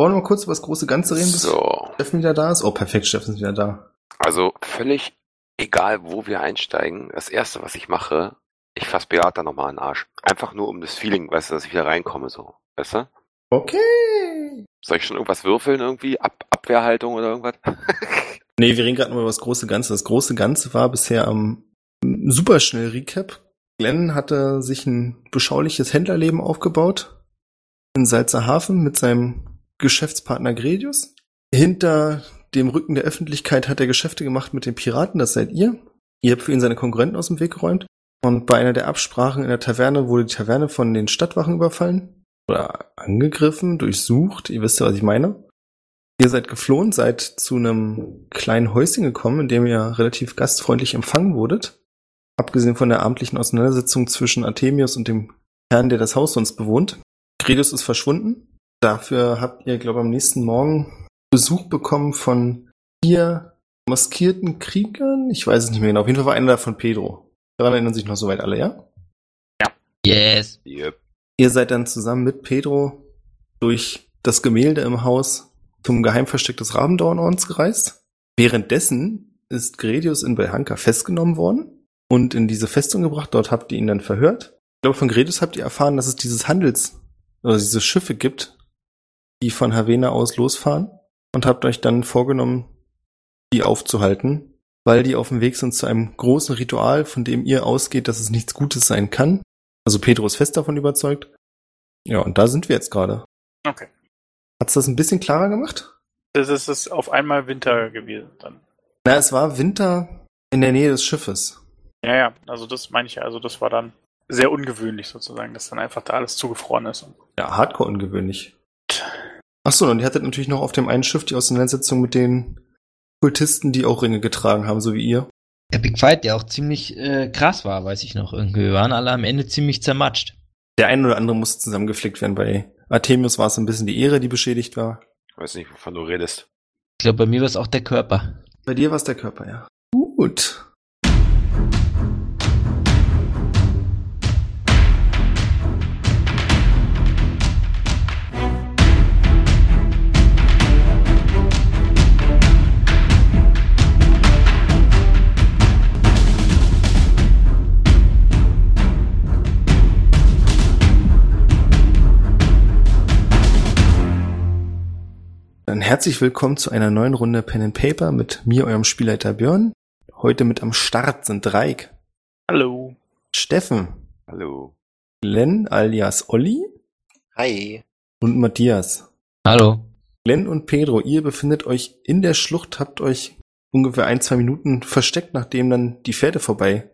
Wollen wir mal kurz über das große Ganze reden, bis So, Steffen wieder da ist? Oh, perfekt, Steffen ist wieder da. also völlig egal, wo wir einsteigen. Das erste, was ich mache, ich fasse Beata nochmal an den Arsch. Einfach nur um das Feeling, weißt du, dass ich wieder reinkomme, so. Weißt du? Okay. Soll ich schon irgendwas würfeln irgendwie? Ab Abwehrhaltung oder irgendwas? Nee, wir reden gerade nur über das große Ganze. Das große Ganze war bisher am superschnell Recap. Glenn hatte sich ein beschauliches Händlerleben aufgebaut in Salzerhafen mit seinem Geschäftspartner Gredius. Hinter dem Rücken der Öffentlichkeit hat er Geschäfte gemacht mit den Piraten, das seid ihr. Ihr habt für ihn seine Konkurrenten aus dem Weg geräumt. Und bei einer der Absprachen in der Taverne wurde die Taverne von den Stadtwachen überfallen oder angegriffen, durchsucht. Ihr wisst ja, was ich meine. Ihr seid geflohen, seid zu einem kleinen Häuschen gekommen, in dem ihr relativ gastfreundlich empfangen wurdet. Abgesehen von der abendlichen Auseinandersetzung zwischen Artemius und dem Herrn, der das Haus sonst bewohnt. Gredus ist verschwunden. Dafür habt ihr, glaube ich, am nächsten Morgen Besuch bekommen von vier maskierten Kriegern. Ich weiß es nicht mehr genau. Auf jeden Fall war einer davon Pedro. Daran erinnern sich noch soweit alle, ja? Yes. Yep. Ihr seid dann zusammen mit Pedro durch das Gemälde im Haus zum Geheimversteck des Rabendornordens gereist. Währenddessen ist Gredius in Belhanka festgenommen worden und in diese Festung gebracht. Dort habt ihr ihn dann verhört. Ich glaube, von Gredius habt ihr erfahren, dass es dieses Handels- oder diese Schiffe gibt, die von Havena aus losfahren und habt euch dann vorgenommen, die aufzuhalten, weil die auf dem Weg sind zu einem großen Ritual, von dem ihr ausgeht, dass es nichts Gutes sein kann. Also Pedro ist fest davon überzeugt. Ja, und da sind wir jetzt gerade. Okay. Hat's das ein bisschen klarer gemacht? Das ist es auf einmal Winter gewesen dann. Na, es war Winter in der Nähe des Schiffes. Ja, ja, also das meine ich ja. Also das war dann sehr ungewöhnlich sozusagen, dass dann einfach da alles zugefroren ist. Ja, hardcore ungewöhnlich. Ach so, und ihr hattet natürlich noch auf dem einen Schiff die Auseinandersetzung mit den Kultisten, die auch Ringe getragen haben, so wie ihr. Der Big Fight, der auch ziemlich äh, krass war, weiß ich noch irgendwie. Wir waren alle am Ende ziemlich zermatscht. Der eine oder andere musste zusammengeflickt werden. Bei Artemius war es ein bisschen die Ehre, die beschädigt war. Ich weiß nicht, wovon du redest. Ich glaube, bei mir war es auch der Körper. Bei dir war es der Körper, ja. Gut. Dann herzlich willkommen zu einer neuen Runde Pen and Paper mit mir, eurem Spielleiter Björn. Heute mit am Start sind Dreik, Hallo. Steffen, Hallo. Glenn alias Olli Hi. und Matthias. Hallo. Glenn und Pedro, ihr befindet euch in der Schlucht, habt euch ungefähr ein, zwei Minuten versteckt, nachdem dann die Pferde vorbei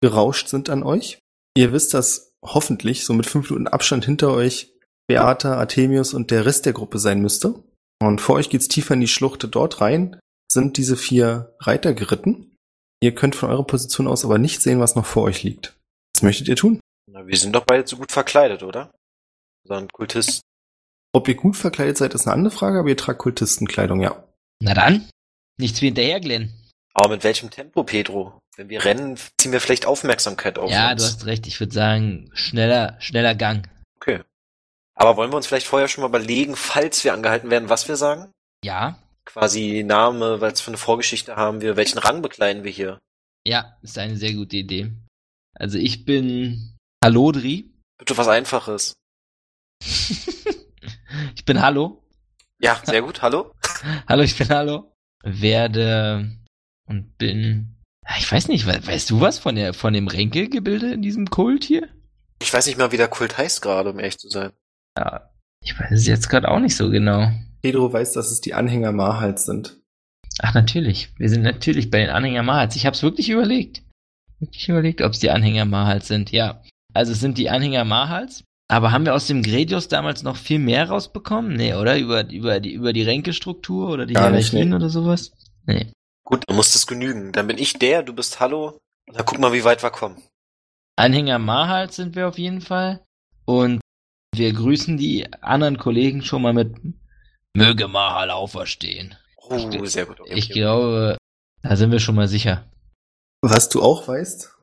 gerauscht sind an euch. Ihr wisst, dass hoffentlich so mit fünf Minuten Abstand hinter euch Beata, Artemius und der Rest der Gruppe sein müsste. Und vor euch geht's tiefer in die Schlucht. Dort rein sind diese vier Reiter geritten. Ihr könnt von eurer Position aus aber nicht sehen, was noch vor euch liegt. Was möchtet ihr tun? Na, wir sind doch beide so gut verkleidet, oder? So ein Kultist. Ob ihr gut verkleidet seid, ist eine andere Frage, aber ihr tragt Kultistenkleidung, ja. Na dann, nichts wie hinterher, Glenn. Aber mit welchem Tempo, Pedro? Wenn wir rennen, ziehen wir vielleicht Aufmerksamkeit auf ja, uns. du hast recht. Ich würde sagen, schneller, schneller Gang. Okay. Aber wollen wir uns vielleicht vorher schon mal überlegen, falls wir angehalten werden, was wir sagen? Ja, Quasi Name, weil es für eine Vorgeschichte haben wir, welchen Rang bekleiden wir hier? ja, ist eine sehr gute Idee. Also ich bin Hallodri. Bitte was Einfaches. ich bin Hallo. Ja, sehr gut. Hallo? Hallo, ich bin Hallo. Werde und bin. Ich weiß nicht, we- weißt du was von der von dem Ränkegebilde in diesem Kult hier? Ich weiß nicht mal, wie der Kult heißt gerade, um ehrlich zu sein. Ja, ich weiß es jetzt gerade auch nicht so genau. Pedro weiß, dass es die Anhänger Mahals sind. Ach natürlich, wir sind natürlich bei den Anhänger Mahals. Ich habe es wirklich überlegt. Wirklich überlegt, ob es die Anhänger Mahals sind. Ja, also es sind die Anhänger Mahals. Aber haben wir aus dem Gredius damals noch viel mehr rausbekommen? Nee, oder? Über, über, die, über die Ränkestruktur oder die Hierarchien nee. oder sowas? Nee. Gut, dann muss das genügen. Dann bin ich der, du bist Hallo. Dann guck mal, wie weit wir kommen. Anhänger Mahals sind wir auf jeden Fall. Und wir grüßen die anderen Kollegen schon mal mit Möge Mahal auferstehen. Oh, sehr gut. Okay, Ich okay. glaube, da sind wir schon mal sicher. Was du auch weißt,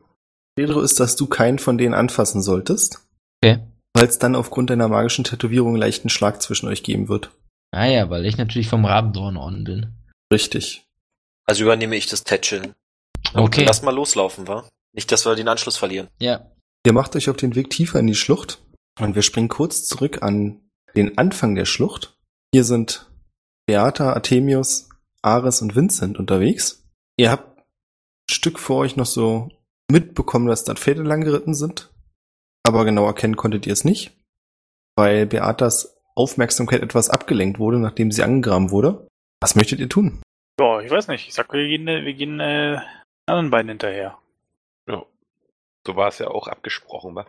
Pedro, ist, dass du keinen von denen anfassen solltest, Okay. weil es dann aufgrund deiner magischen Tätowierung einen leichten Schlag zwischen euch geben wird. Ah ja, weil ich natürlich vom Rabendorn bin. Richtig. Also übernehme ich das Tätscheln. Okay. Lass mal loslaufen, wa? Nicht, dass wir den Anschluss verlieren. Ja. Ihr macht euch auf den Weg tiefer in die Schlucht und wir springen kurz zurück an den Anfang der Schlucht. Hier sind Beata, Artemius, Ares und Vincent unterwegs. Ihr habt ein Stück vor euch noch so mitbekommen, dass da Pferde lang geritten sind, aber genau erkennen konntet ihr es nicht, weil Beatas Aufmerksamkeit etwas abgelenkt wurde, nachdem sie angegraben wurde. Was möchtet ihr tun? Ja, ich weiß nicht. Ich sag, wir gehen, äh, wir gehen äh, anderen beiden hinterher. Ja. So war es ja auch abgesprochen, wa?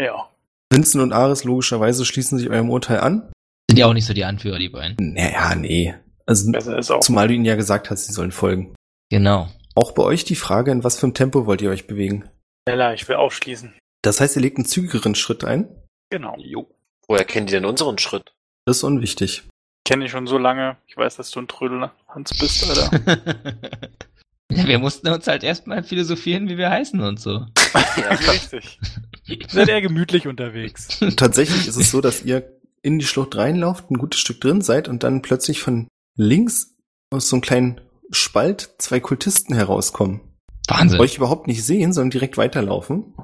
Ja. Vincent und Ares logischerweise schließen sich eurem Urteil an. Sind ja auch nicht so die Anführer, die beiden. Naja, nee. Also, Besser ist auch. zumal du ihnen ja gesagt hast, sie sollen folgen. Genau. Auch bei euch die Frage, in was für einem Tempo wollt ihr euch bewegen? Schneller, ich will aufschließen. Das heißt, ihr legt einen zügigeren Schritt ein? Genau. Jo. Woher kennen die denn unseren Schritt? Das ist unwichtig. Kenne ich schon so lange. Ich weiß, dass du ein Trödel Hans bist, Alter. ja, wir mussten uns halt erstmal philosophieren, wie wir heißen und so. Ja. Richtig. Seid eher gemütlich unterwegs. Tatsächlich ist es so, dass ihr in die Schlucht reinlauft, ein gutes Stück drin seid und dann plötzlich von links aus so einem kleinen Spalt zwei Kultisten herauskommen. Wahnsinn. Euch überhaupt nicht sehen, sondern direkt weiterlaufen.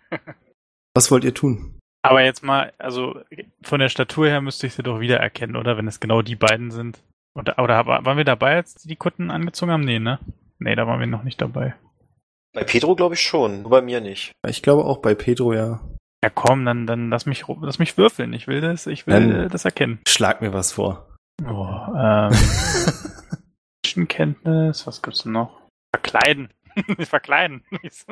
Was wollt ihr tun? Aber jetzt mal, also von der Statur her müsste ich sie doch wiedererkennen, oder? Wenn es genau die beiden sind. Oder, oder waren wir dabei, als die die Kutten angezogen haben? Nee, ne? Nee, da waren wir noch nicht dabei. Bei Pedro glaube ich schon, nur bei mir nicht. Ich glaube auch bei Pedro ja. Ja komm, dann, dann lass mich lass mich würfeln. Ich will das, ich will Dann- das erkennen. Schlag mir was vor. Oh, ähm, Menschenkenntnis, was gibt's denn noch? Verkleiden. verkleiden.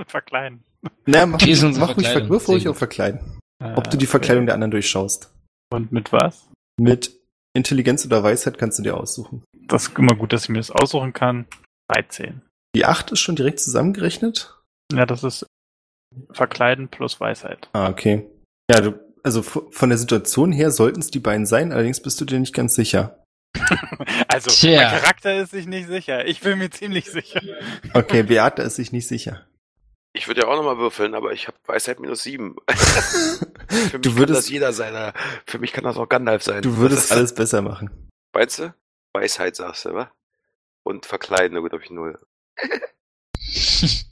Verkleiden. Na, mach, unsere mach ruhig, wirf ruhig auf Verkleiden. Äh, Ob du die Verkleidung der anderen durchschaust. Und mit was? Mit Intelligenz oder Weisheit kannst du dir aussuchen. Das ist immer gut, dass ich mir das aussuchen kann. 13. Die 8 ist schon direkt zusammengerechnet. Ja, das ist Verkleiden plus Weisheit. Ah, okay. Ja, du, also von der Situation her sollten es die beiden sein, allerdings bist du dir nicht ganz sicher. Also, Tja. mein Charakter ist sich nicht sicher. Ich bin mir ziemlich sicher. Okay, Beate ist sich nicht sicher. Ich würde ja auch nochmal würfeln, aber ich habe Weisheit minus sieben. Für mich Du kann würdest- das jeder sein. Für mich kann das auch Gandalf sein. Du würdest alles besser machen. Meinst du? Weisheit sagst du, wa? Und verkleiden, na gut, hab ich null.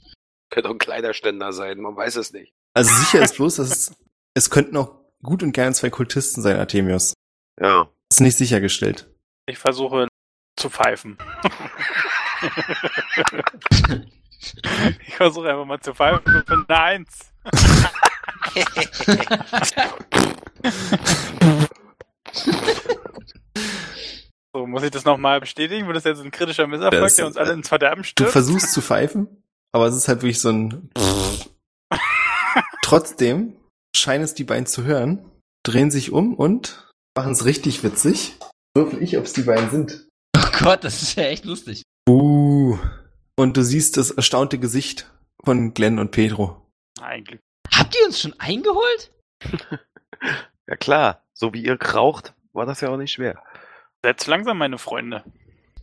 Könnte auch ein kleiner Ständer sein, man weiß es nicht. Also sicher ist bloß, dass es, es könnten auch gut und gern zwei Kultisten sein, Artemius. Ja. Das ist nicht sichergestellt. Ich versuche zu pfeifen. ich versuche einfach mal zu pfeifen und bin eine Eins. So, muss ich das nochmal bestätigen? Wird das jetzt ein kritischer Misserfolg, Das- der uns alle ins Verderben Du stürzt? versuchst zu pfeifen, aber es ist halt wirklich so ein. Trotzdem scheinen es die beiden zu hören, drehen sich um und machen es richtig witzig. Würfel ich, ob es die beiden sind. Oh Gott, das ist ja echt lustig. Uh. Und du siehst das erstaunte Gesicht von Glenn und Pedro. Eigentlich. Habt ihr uns schon eingeholt? Ja klar, so wie ihr raucht, war das ja auch nicht schwer. Setz langsam, meine Freunde.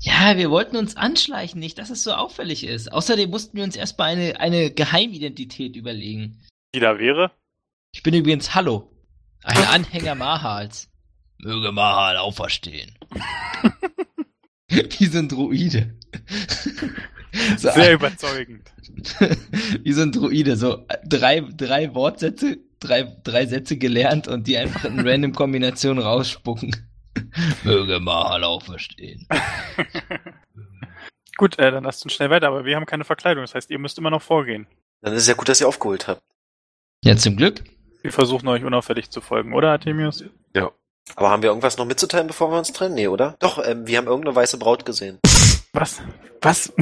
Ja, wir wollten uns anschleichen, nicht, dass es so auffällig ist. Außerdem mussten wir uns erstmal eine, eine Geheimidentität überlegen. Die da wäre? Ich bin übrigens Hallo. Ein Anhänger Mahals. Möge Mahal auferstehen. Wie so ein Druide. So Sehr ein- überzeugend. Wie so ein Druide, so drei, drei Wortsätze, drei, drei Sätze gelernt und die einfach in random Kombinationen rausspucken. Möge Mahal auferstehen. Gut, äh, dann lasst uns schnell weiter, aber wir haben keine Verkleidung. Das heißt, ihr müsst immer noch vorgehen. Dann ist es ja gut, dass ihr aufgeholt habt. Ja, zum Glück. Wir versuchen euch unauffällig zu folgen, oder, Artemius? Aber haben wir irgendwas noch mitzuteilen, bevor wir uns trennen? Nee, oder? Doch, ähm, wir haben irgendeine weiße Braut gesehen. Was? Was?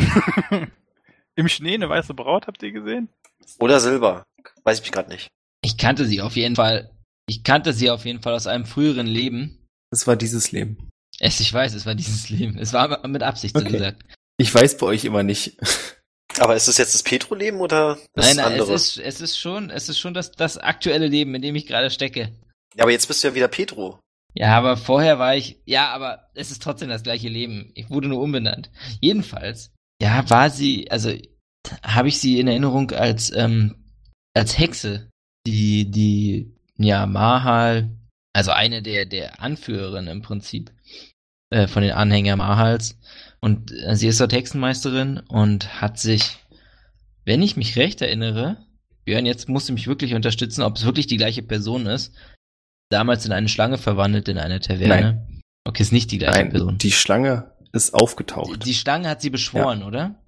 Im Schnee eine weiße Braut habt ihr gesehen? Oder Silber. Weiß ich gerade nicht. Ich kannte sie auf jeden Fall. Ich kannte sie auf jeden Fall aus einem früheren Leben. Es war dieses Leben. Es, ich weiß, es war dieses Leben. Es war mit Absicht so Okay. gesagt. Ich weiß bei euch immer nicht. Aber ist es jetzt das Petro-Leben oder das Nein, nein, es andere? ist, es ist schon, es ist schon das, das aktuelle Leben, in dem ich gerade stecke. ja, aber jetzt bist du ja wieder Petro. Ja, aber vorher war ich, ja, aber es ist trotzdem das gleiche Leben. Ich wurde nur umbenannt. Jedenfalls, ja, war sie, also habe ich sie in Erinnerung als, ähm, als Hexe, die, die, ja, Mahal, also eine der, der Anführerinnen im Prinzip, äh, von den Anhängern Mahals. Und äh, sie ist dort Hexenmeisterin und hat sich, wenn ich mich recht erinnere, Björn, jetzt musst du mich wirklich unterstützen, ob es wirklich die gleiche Person ist, damals in eine Schlange verwandelt in eine Taverne. Okay, ist nicht die gleiche Nein, Person. die Schlange ist Die, aufgetaucht. die Schlange hat sie beschworen, oder?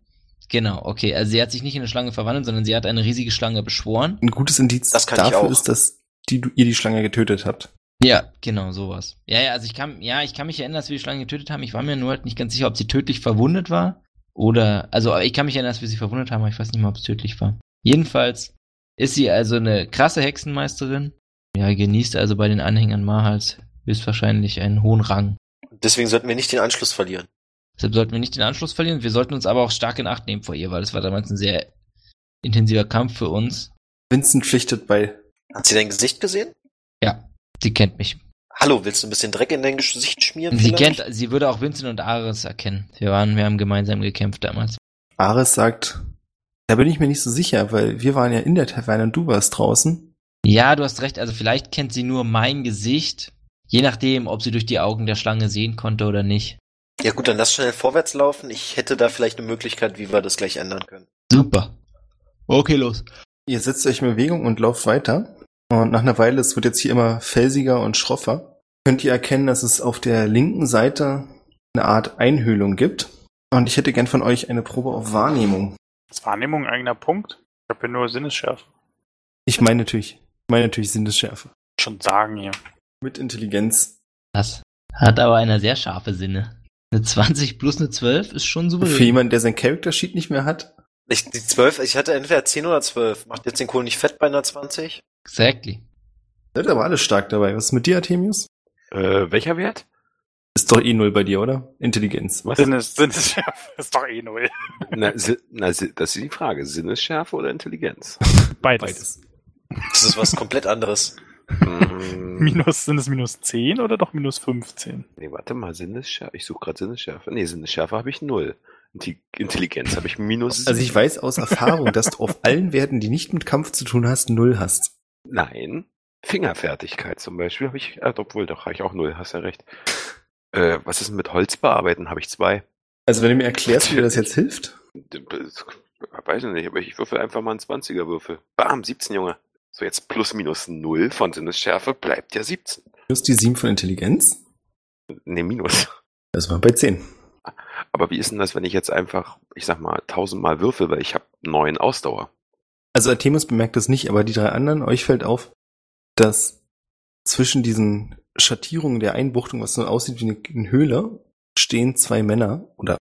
Genau, okay. Also sie hat sich nicht in eine Schlange verwandelt, sondern sie hat eine riesige Schlange beschworen. Ein gutes Indiz Das kann ich dafür auch. ist, dass die, ihr die Schlange getötet habt. Ja, genau, sowas. Ja, ja, also ich kann, ja, ich kann mich erinnern, dass wir die Schlange getötet haben. Ich war mir nur halt nicht ganz sicher, ob sie tödlich verwundet war. Oder, also ich kann mich erinnern, dass wir sie verwundet haben, aber ich weiß nicht mehr, ob es tödlich war. Jedenfalls ist sie also eine krasse Hexenmeisterin. Ja, genießt also bei den Anhängern Mahals höchstwahrscheinlich einen hohen Rang. Deswegen sollten wir nicht den Anschluss verlieren. Deshalb sollten wir nicht den Anschluss verlieren. Wir sollten uns aber auch stark in Acht nehmen vor ihr, weil es war damals ein sehr intensiver Kampf für uns. Vincent pflichtet bei. Hat sie dein Gesicht gesehen? Ja, sie kennt mich. Hallo, willst du ein bisschen Dreck in dein Gesicht schmieren? Sie vielleicht? kennt, sie würde auch Vincent und Ares erkennen. Wir waren, wir haben gemeinsam gekämpft damals. Ares sagt, da bin ich mir nicht so sicher, weil wir waren ja in der Taverne und du warst draußen. Ja, du hast recht. Also vielleicht kennt sie nur mein Gesicht. Je nachdem, ob sie durch die Augen der Schlange sehen konnte oder nicht. Ja gut, dann lass schnell vorwärts laufen. Ich hätte da vielleicht eine Möglichkeit, wie wir das gleich ändern können. Super. Okay, los. Ihr setzt euch in Bewegung und lauft weiter. Und nach einer Weile, es wird jetzt hier immer felsiger und schroffer, könnt ihr erkennen, dass es auf der linken Seite eine Art Einhöhlung gibt. Und ich hätte gern von euch eine Probe auf Wahrnehmung. Ist Wahrnehmung ein eigener Punkt? Ich habe ja nur Sinnesschärfe. Ich meine natürlich, ich meine natürlich Sinnesschärfe. Schon sagen hier. Mit Intelligenz. Das hat aber eine sehr scharfe Sinne. Eine 20 plus eine 12 ist schon Für souverän. jemanden, der sein Character Sheet nicht mehr hat. Ich, die 12, ich hatte entweder 10 oder 12. Macht jetzt den Kohl nicht fett bei einer 20? Exactly. Seid aber alle stark dabei. Was ist mit dir, Artemius? Äh, welcher Wert? Ist doch eh null bei dir, oder? Intelligenz. Was? Sinnes, Sinnesschärfe ist doch eh null. Na, si na, si das ist die Frage. Sinnesschärfe oder Intelligenz? Beides. Das ist was komplett anderes. Mm, Minus, sind es minus 10 oder doch minus 15? nee, warte mal, Sinnesschärfe. Ich suche gerade Sinnesschärfe. Nee, Sinnesschärfe habe ich null. Inti- Intelligenz habe ich minus. Also ich weiß aus Erfahrung, dass du auf allen Werten, die nicht mit Kampf zu tun hast, null hast. Nein. Fingerfertigkeit zum Beispiel habe ich, äh, obwohl, doch, habe ich auch null, hast ja recht. Äh, was ist denn mit Holz bearbeiten? Habe ich zwei. Also wenn du mir erklärst, wie dir das jetzt hilft. Weiß ich nicht, aber ich würfel einfach mal einen 20er Würfel. Bam, 17, Junge. So, jetzt plus minus 0 von Sinnesschärfe bleibt ja 17. Plus die 7 von Intelligenz. Ne, minus. Das war bei 10. Aber wie ist denn das, wenn ich jetzt einfach, ich sag mal, tausendmal würfel, weil ich habe neun Ausdauer? Also Artemus bemerkt das nicht, aber die drei anderen, euch fällt auf, dass zwischen diesen Schattierungen der Einbuchtung, was so aussieht wie eine Höhle, stehen zwei Männer oder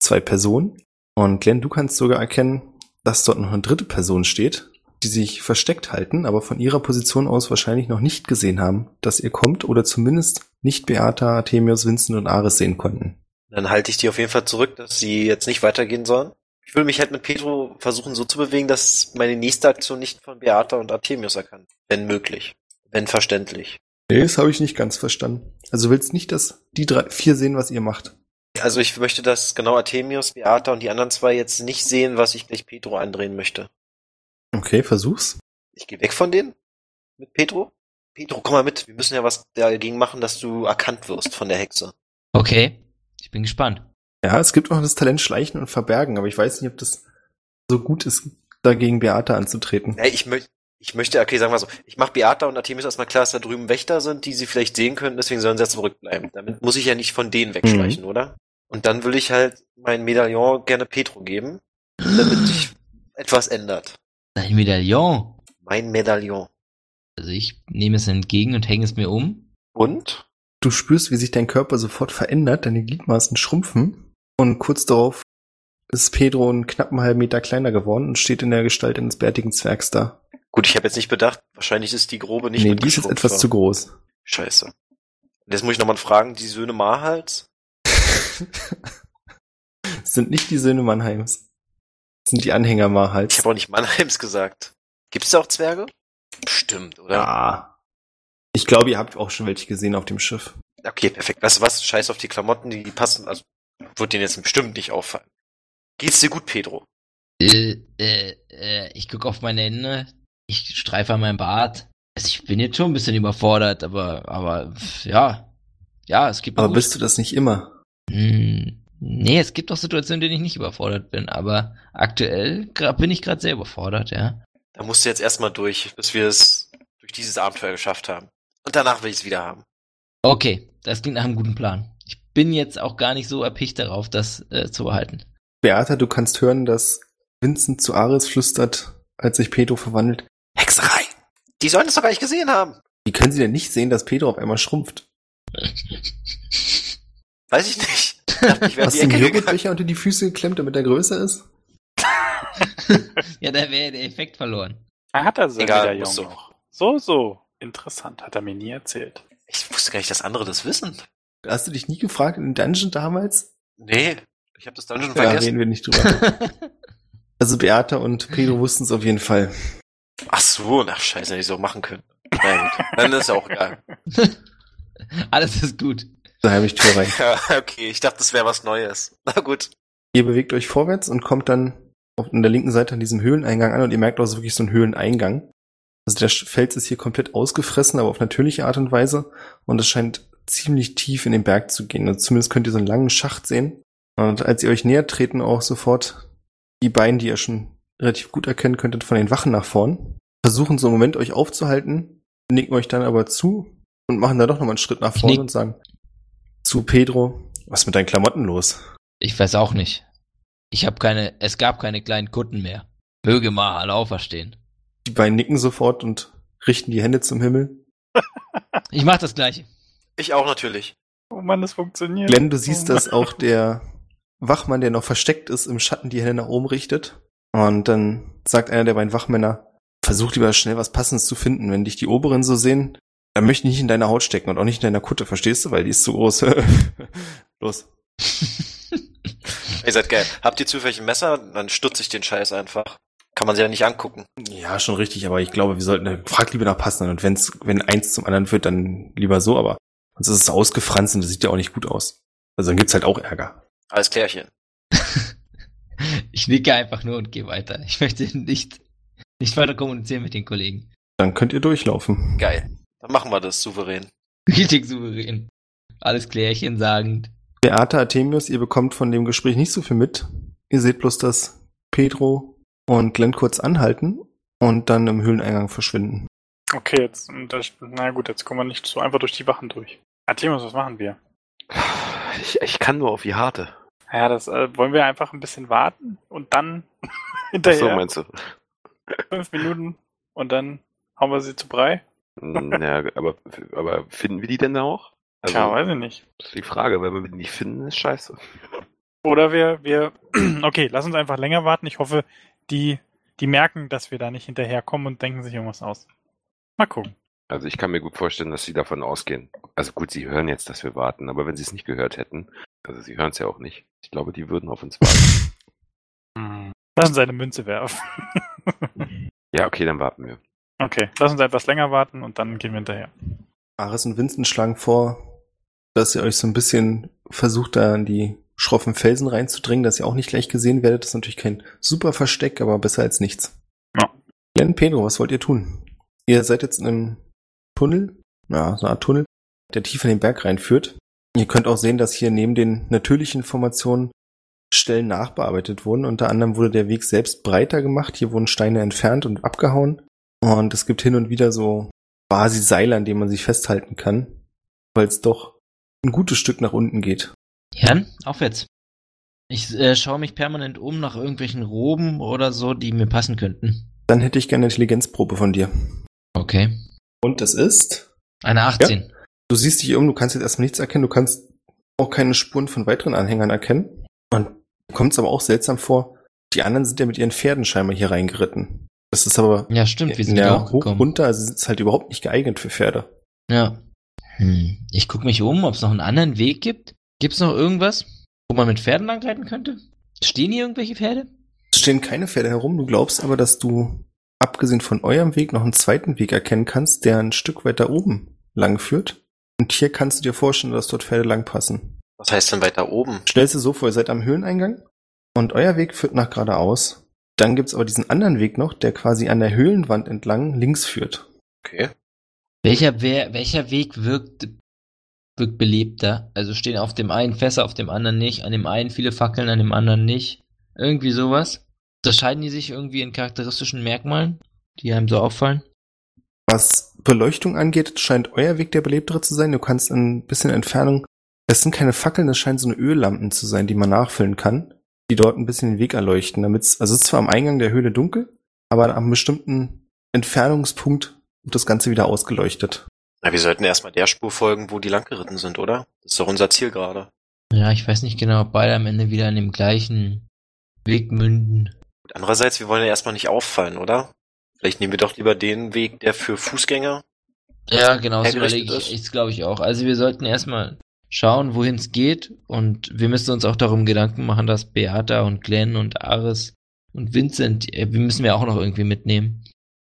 zwei Personen. Und Glenn, du kannst sogar erkennen, dass dort noch eine dritte Person steht, die sich versteckt halten, aber von ihrer Position aus wahrscheinlich noch nicht gesehen haben, dass ihr kommt oder zumindest nicht Beata, Artemius, Vincent und Ares sehen konnten. Dann halte ich die auf jeden Fall zurück, dass sie jetzt nicht weitergehen sollen. Ich will mich halt mit Petro versuchen so zu bewegen, dass meine nächste Aktion nicht von Beata und Artemius erkannt. Wenn möglich. Wenn verständlich. Nee, das habe ich nicht ganz verstanden. Also du willst nicht, dass die drei, vier sehen, was ihr macht. Also ich möchte, dass genau Artemius, Beata und die anderen zwei jetzt nicht sehen, was ich gleich Petro andrehen möchte. Okay, versuch's. Ich gehe weg von denen? Mit Petro? Petro, komm mal mit. Wir müssen ja was dagegen machen, dass du erkannt wirst von der Hexe. Okay. Ich bin gespannt. Ja, es gibt noch das Talent Schleichen und Verbergen, aber ich weiß nicht, ob das so gut ist, dagegen Beata anzutreten. Ja, ich, möchte, ich möchte, okay, sagen wir so, ich mache Beata und Artemis erstmal klar, dass da drüben Wächter sind, die sie vielleicht sehen können, deswegen sollen sie ja zurückbleiben. Damit muss ich ja nicht von denen wegschleichen, oder? Und dann will ich halt mein Medaillon gerne Petro geben, damit sich etwas ändert. Dein Medaillon. Mein Medaillon. Also ich nehme es entgegen und hänge es mir um. Und? Du spürst, wie sich dein Körper sofort verändert, deine Gliedmaßen schrumpfen und kurz darauf ist Pedro einen knappen halben Meter kleiner geworden und steht in der Gestalt eines bärtigen Zwergs da. Gut, ich habe jetzt nicht bedacht, wahrscheinlich ist die grobe nicht nee, die ist jetzt etwas war. zu groß. Scheiße. Und jetzt muss ich nochmal fragen, die Söhne Mahals? Sind nicht die Söhne Mannheims. Sind die Anhänger Ich Mahals. habe auch nicht Mannheims gesagt. Gibt es da auch Zwerge? Bestimmt, oder? Ja. Ich glaube, ihr habt auch schon welche gesehen auf dem Schiff. Okay, perfekt. Weißt du was? Scheiß auf die Klamotten, die, die passen. Also, wird denen jetzt bestimmt nicht auffallen. Geht's dir gut, Pedro? Äh, äh, äh, ich gucke auf meine Hände. Ich streife an meinem Bart. Also ich bin jetzt schon ein bisschen überfordert, aber, aber, ja. Ja, es gibt Aber auch- bist du das nicht immer? Hm, nee, es gibt auch Situationen, in denen ich nicht überfordert bin, aber aktuell bin ich gerade sehr überfordert, ja. Da musst du jetzt erstmal durch, bis wir es durch dieses Abenteuer geschafft haben. Und danach will ich es wieder haben. Okay, das klingt nach einem guten Plan. Ich bin jetzt auch gar nicht so erpicht darauf, das äh, zu behalten. Beata, du kannst hören, dass Vincent zu Ares flüstert, als sich Pedro verwandelt. Hexerei! Die sollen es doch gar nicht gesehen haben. Wie können sie denn nicht sehen, dass Pedro auf einmal schrumpft? Weiß ich nicht. Ich dachte, ich Hast du gegangen. Joghurtbecher unter die Füße geklemmt, damit er größer ist? ja, da wäre der Effekt verloren. Er hat er sein Egal, Medaillon muss so. noch. So, so. Interessant, hat er mir nie erzählt. Ich wusste gar nicht, dass andere das wissen. Hast du dich nie gefragt in den Dungeon damals? Nee, ich habe das Dungeon Da vergessen. reden wir nicht drüber. also Beata und Pedro wussten es auf jeden Fall. Ach so, na scheiße, hätte ich so machen können. Na gut, dann ist ja auch egal. Alles ist gut. Da habe ich Tür rein. Ja, okay, ich dachte, das wäre was Neues. Na gut. Ihr bewegt euch vorwärts und kommt dann auf der linken Seite an diesem Höhleneingang an und ihr merkt auch, es ist wirklich so ein Höhleneingang. Also der Fels ist hier komplett ausgefressen, aber auf natürliche Art und Weise. Und es scheint ziemlich tief in den Berg zu gehen. Also zumindest könnt ihr so einen langen Schacht sehen. Und als ihr euch näher treten, auch sofort die beiden, die ihr schon relativ gut erkennen könntet, von den Wachen nach vorn. Versuchen so einen Moment euch aufzuhalten, nicken euch dann aber zu und machen da doch nochmal einen Schritt nach nick. und sagen zu Pedro, was ist mit deinen Klamotten los? Ich weiß auch nicht. Ich habe keine, es gab keine kleinen Kutten mehr. Möge mal alle auferstehen. Die beiden nicken sofort und richten die Hände zum Himmel. Ich mach das gleiche. Ich auch natürlich. Oh Mann, das funktioniert. Glenn, du siehst, oh dass auch der Wachmann, der noch versteckt ist, im Schatten die Hände nach oben richtet. Und dann sagt einer der beiden Wachmänner, versuch lieber schnell was Passendes zu finden. Wenn dich die Oberen so sehen, dann möchte ich nicht in deiner Haut stecken und auch nicht in deiner Kutte, verstehst du? Weil die ist zu groß. Los. Ihr seid geil. Habt ihr zufällig ein Messer? Dann stutze ich den Scheiß einfach. Kann man sich ja nicht angucken. Ja, schon richtig, aber ich glaube, wir sollten, frag lieber nach passenden. Und wenn's, wenn eins zum anderen wird, dann lieber so, aber sonst ist es ausgefranst und das sieht ja auch nicht gut aus. Also dann gibt's halt auch Ärger. Alles klärchen. ich nicke einfach nur und gehe weiter. Ich möchte nicht, nicht weiter kommunizieren mit den Kollegen. Dann könnt ihr durchlaufen. Geil. Dann machen wir das souverän. Richtig souverän. Alles klärchen sagend. Beata Artemius, ihr bekommt von dem Gespräch nicht so viel mit. Ihr seht bloß, dass Pedro und Glenn kurz anhalten und dann im Höhleneingang verschwinden. Okay, jetzt, das, na gut, jetzt kommen wir nicht so einfach durch die Wachen durch. Artemis, was machen wir? Ich, ich kann nur auf die harte. Ja, das äh, wollen wir einfach ein bisschen warten und dann Ach hinterher so, meinst du? fünf Minuten und dann hauen wir sie zu Brei? Naja, aber, aber finden wir die denn auch? Also, Tja, weiß ich nicht. das ist die Frage, wenn wir die nicht finden, ist scheiße. Oder wir, wir, okay, lass uns einfach länger warten. Ich hoffe, die, die merken, dass wir da nicht hinterherkommen und denken sich irgendwas aus. Mal gucken. Also ich kann mir gut vorstellen, dass sie davon ausgehen. Also gut, sie hören jetzt, dass wir warten, aber wenn sie es nicht gehört hätten, also sie hören es ja auch nicht. Ich glaube, die würden auf uns warten. Hm. Lass uns eine Münze werfen. ja, okay, dann warten wir. okay, lass uns etwas länger warten und dann gehen wir hinterher. Aris und Vincent schlagen vor, dass ihr euch so ein bisschen versucht, da in die schroffen Felsen reinzudringen, dass ihr auch nicht gleich gesehen werdet. Das ist natürlich kein super Versteck, aber besser als nichts. Ja. Glenn, Pedro, was wollt ihr tun? Ihr seid jetzt in einem Tunnel, ja, so eine Art Tunnel, der tief in den Berg reinführt. Ihr könnt auch sehen, dass hier neben den natürlichen Formationen Stellen nachbearbeitet wurden. Unter anderem wurde der Weg selbst breiter gemacht. Hier wurden Steine entfernt und abgehauen. Und es gibt hin und wieder so quasi Seile, an denen man sich festhalten kann, weil es doch ein gutes Stück nach unten geht. Jan, aufwärts. Ich äh, schaue mich permanent um nach irgendwelchen Roben oder so, die mir passen könnten. Dann hätte ich gerne eine Intelligenzprobe von dir. Okay. Und das ist? Eine 18. Du siehst dich um, du kannst jetzt erstmal nichts erkennen, du kannst auch keine Spuren von weiteren Anhängern erkennen. Und kommt es aber auch seltsam vor, die anderen sind ja mit ihren Pferden scheinbar hier reingeritten. Das ist aber Ja, stimmt, wir sind ja, ja hoch hochgekommen. runter, also ist halt überhaupt nicht geeignet für Pferde. Ja. Hm. Ich gucke mich um, ob es noch einen anderen Weg gibt. Gibt es noch irgendwas, wo man mit Pferden langreiten könnte? Stehen hier irgendwelche Pferde? Es stehen keine Pferde herum, du glaubst aber, dass du, abgesehen von eurem Weg, noch einen zweiten Weg erkennen kannst, der ein Stück weiter oben lang führt. Und hier kannst du dir vorstellen, dass dort Pferde lang passen. Was heißt denn weiter oben? Stellst du so vor, ihr seid am Höhleneingang und euer Weg führt nach geradeaus. Dann gibt's aber diesen anderen Weg noch, der quasi an der Höhlenwand entlang links führt. Okay. Welcher, wer, welcher Weg wirkt wirkt belebter. Also stehen auf dem einen Fässer, auf dem anderen nicht, an dem einen viele Fackeln, an dem anderen nicht. Irgendwie sowas. Unterscheiden die sich irgendwie in charakteristischen Merkmalen, die einem so auffallen? Was Beleuchtung angeht, scheint euer Weg der belebtere zu sein. Du kannst ein bisschen Entfernung. Es sind keine Fackeln, es scheinen so eine Öllampen zu sein, die man nachfüllen kann, die dort ein bisschen den Weg erleuchten. Damit's, also es ist zwar am Eingang der Höhle dunkel, aber an einem bestimmten Entfernungspunkt wird das Ganze wieder ausgeleuchtet. Na, wir sollten erstmal der Spur folgen, wo die langgeritten sind, oder? Das ist doch unser Ziel gerade. Ja, ich weiß nicht genau, ob beide am Ende wieder an dem gleichen Weg münden. Andererseits, wir wollen ja erstmal nicht auffallen, oder? Vielleicht nehmen wir doch lieber den Weg, der für Fußgänger. Ja, genau, das überlege ich, ich glaube ich auch. Also wir sollten erstmal schauen, wohin es geht und wir müssen uns auch darum Gedanken machen, dass Beata und Glenn und Aris und Vincent, äh, wir müssen wir auch noch irgendwie mitnehmen.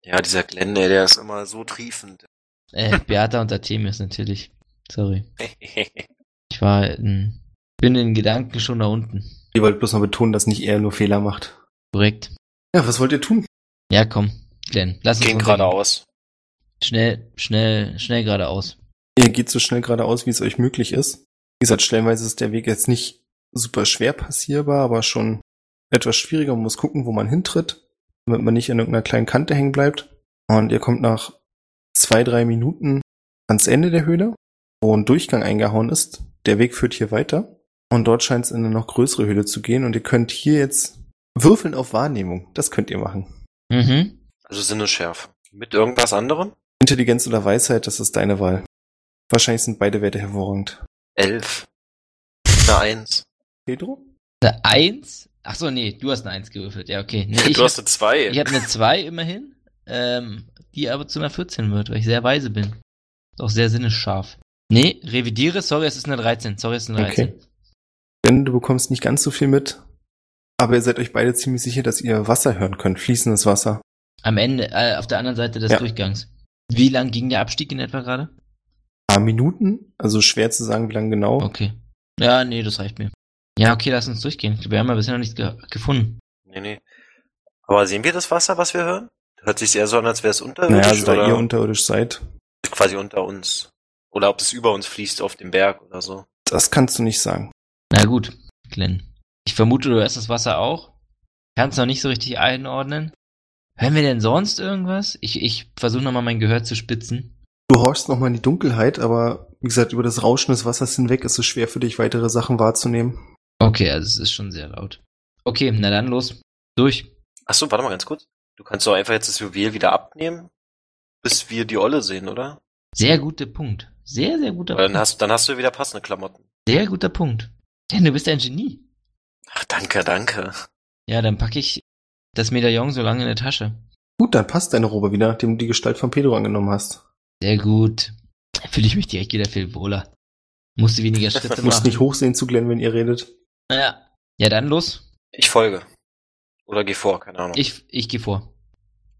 Ja, dieser Glenn, ey, der ist immer so triefend. Äh, Beata und Artemis natürlich. Sorry. Ich war in, bin in Gedanken schon da unten. Ihr wollt bloß mal betonen, dass nicht er nur Fehler macht. Korrekt. Ja, was wollt ihr tun? Ja, komm, Glenn, lass uns Gehen geradeaus. Schnell, schnell, schnell geradeaus. Ihr geht so schnell geradeaus, wie es euch möglich ist. Wie gesagt, stellenweise ist der Weg jetzt nicht super schwer passierbar, aber schon etwas schwieriger. Man muss gucken, wo man hintritt, damit man nicht an irgendeiner kleinen Kante hängen bleibt. Und ihr kommt nach zwei, drei Minuten ans Ende der Höhle, wo ein Durchgang eingehauen ist. Der Weg führt hier weiter. Und dort scheint es in eine noch größere Höhle zu gehen. Und ihr könnt hier jetzt würfeln auf Wahrnehmung. Das könnt ihr machen. Mhm. Also Sinnesschärfe. Mit irgendwas anderem? Intelligenz oder Weisheit, das ist deine Wahl. Wahrscheinlich sind beide Werte hervorragend. Elf. Eine Eins. Pedro? Eine Eins? Ach so, nee, du hast eine Eins gewürfelt. Ja, okay. Nee, ich du hast eine Zwei. Ich habe eine 2 immerhin, ähm, die aber zu einer 14 wird, weil ich sehr weise bin. Ist auch sehr sinnesscharf. Nee, revidiere, sorry, es ist eine 13. Sorry, es ist eine 13. Okay. Denn du bekommst nicht ganz so viel mit. Aber ihr seid euch beide ziemlich sicher, dass ihr Wasser hören könnt. Fließendes Wasser. Am Ende, äh, auf der anderen Seite des Ja. Durchgangs. Wie lang ging der Abstieg in etwa gerade? Ein paar Minuten. Also schwer zu sagen, wie lange genau. Okay. Ja, nee, das reicht mir. Ja, okay, lass uns durchgehen. Wir haben ja bisher noch nichts ge gefunden. Nee, nee. Aber sehen wir das Wasser, was wir hören? Hört sich eher so an, als wäre es unterirdisch Naja, also da oder ihr unterirdisch seid, quasi unter uns. Oder ob es über uns fließt auf dem Berg oder so. das kannst du nicht sagen. Na gut, Glenn. Ich vermute, du hörst das Wasser auch. Kannst noch nicht so richtig einordnen. Hören wir denn sonst irgendwas? Ich, ich versuche nochmal mein Gehör zu spitzen. Du horchst nochmal in die Dunkelheit, aber wie gesagt, über das Rauschen des Wassers hinweg ist es schwer für dich, weitere Sachen wahrzunehmen. Okay, also es ist schon sehr laut. Okay, na dann los. Durch. Ach so, warte mal ganz kurz. Du kannst doch einfach jetzt das Juwel wieder abnehmen, bis wir die Olle sehen, oder? Sehr guter Punkt. Sehr, sehr guter dann Punkt. hast, dann hast du wieder passende Klamotten. Sehr guter Punkt. Denn du bist ein Genie. Ach, danke, danke. Ja, dann packe ich das Medaillon so lange in der Tasche. Gut, dann passt deine Robe wieder, nachdem du die Gestalt von Pedro angenommen hast. Sehr gut. Da fühle ich mich direkt wieder viel wohler. Musste weniger Schritte Du musst machen. nicht hochsehen zu Glenn, wenn ihr redet. Ja. Ja, dann los. Ich folge. Oder geh vor, keine Ahnung. Ich, ich gehe vor.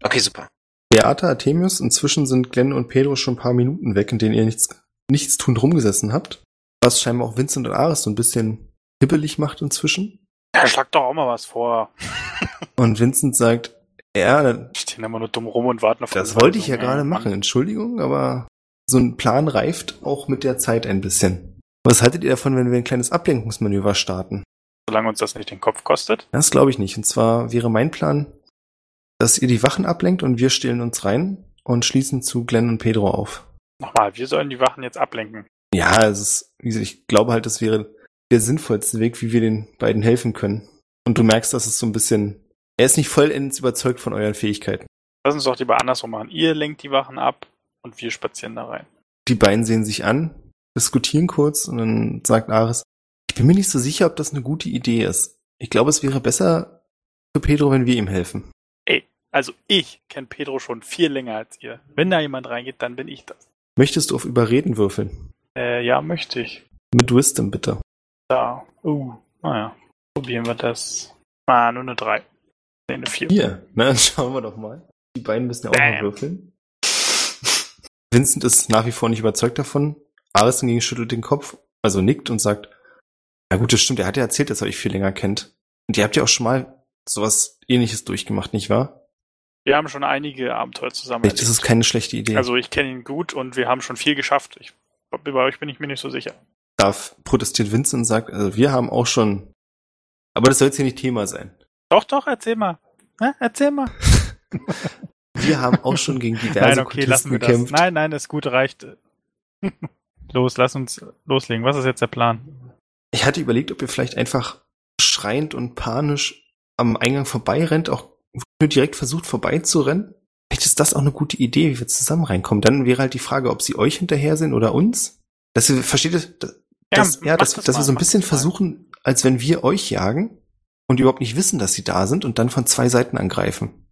Okay, super. Beata, Artemius, inzwischen sind Glenn und Pedro schon ein paar Minuten weg, in denen ihr nichts, nichts tun rumgesessen habt. Was scheinbar auch Vincent und Ares so ein bisschen hibbelig macht inzwischen. Ja, schlag doch auch mal was vor. Und Vincent sagt, ja, Stehen immer nur dumm rum und warten auf das wollte ich ja gerade machen, Entschuldigung, aber so ein Plan reift auch mit der Zeit ein bisschen. Was haltet ihr davon, wenn wir ein kleines Ablenkungsmanöver starten? Solange uns das nicht den Kopf kostet. Das glaube ich nicht. Und zwar wäre mein Plan, dass ihr die Wachen ablenkt und wir stehlen uns rein und schließen zu Glenn und Pedro auf. Nochmal, wir sollen die Wachen jetzt ablenken. Ja, es ist, ich glaube halt, das wäre der sinnvollste Weg, wie wir den beiden helfen können. Und du merkst, dass es so ein bisschen, er ist nicht vollends überzeugt von euren Fähigkeiten. Lass uns doch lieber andersrum machen. Ihr lenkt die Wachen ab und wir spazieren da rein. Die beiden sehen sich an, diskutieren kurz und dann sagt Ares, ich bin mir nicht so sicher, ob das eine gute Idee ist. Ich glaube, es wäre besser für Pedro, wenn wir ihm helfen. Also ich kenne Pedro schon viel länger als ihr. Wenn da jemand reingeht, dann bin ich das. Möchtest du auf Überreden würfeln? Äh, ja, möchte ich. Mit Wisdom, bitte. Da. Uh, naja. Probieren wir das. Ah, nur eine 3. Nee, eine 4. Hier, na, dann schauen wir doch mal. Die beiden müssen ja auch mal Bam. würfeln. Vincent ist nach wie vor nicht überzeugt davon. Ares hingegen schüttelt den Kopf, also nickt und sagt, ja gut, das stimmt, er hat ja erzählt, dass er euch viel länger kennt. Und ihr habt ja auch schon mal sowas ähnliches durchgemacht, nicht wahr? Wir haben schon einige Abenteuer zusammen Vielleicht ist es erlebt. keine schlechte Idee. Also ich kenne ihn gut und wir haben schon viel geschafft. Ich Bei euch bin ich mir nicht so sicher. Darf protestiert Vincent und sagt, also wir haben auch schon. Aber das soll jetzt hier nicht Thema sein. Doch, doch, erzähl mal. Hä? Erzähl mal. Wir haben auch schon gegen diverse Nein, okay, lassen Kultisten wir das. gekämpft. Nein, nein, das Gute reicht. Los, lass uns loslegen. Was ist jetzt der Plan? Ich hatte überlegt, ob ihr vielleicht einfach schreiend und panisch am Eingang vorbeirennt, auch nur direkt versucht vorbeizurennen. Vielleicht ist das auch eine gute Idee, wie wir zusammen reinkommen. Dann wäre halt die Frage, ob sie euch hinterher sind oder uns. Ihr, versteht ihr, dass, ja, mach dass, das dass mal, wir so ein bisschen versuchen, als wenn wir euch jagen und überhaupt nicht wissen, dass sie da sind und dann von zwei Seiten angreifen.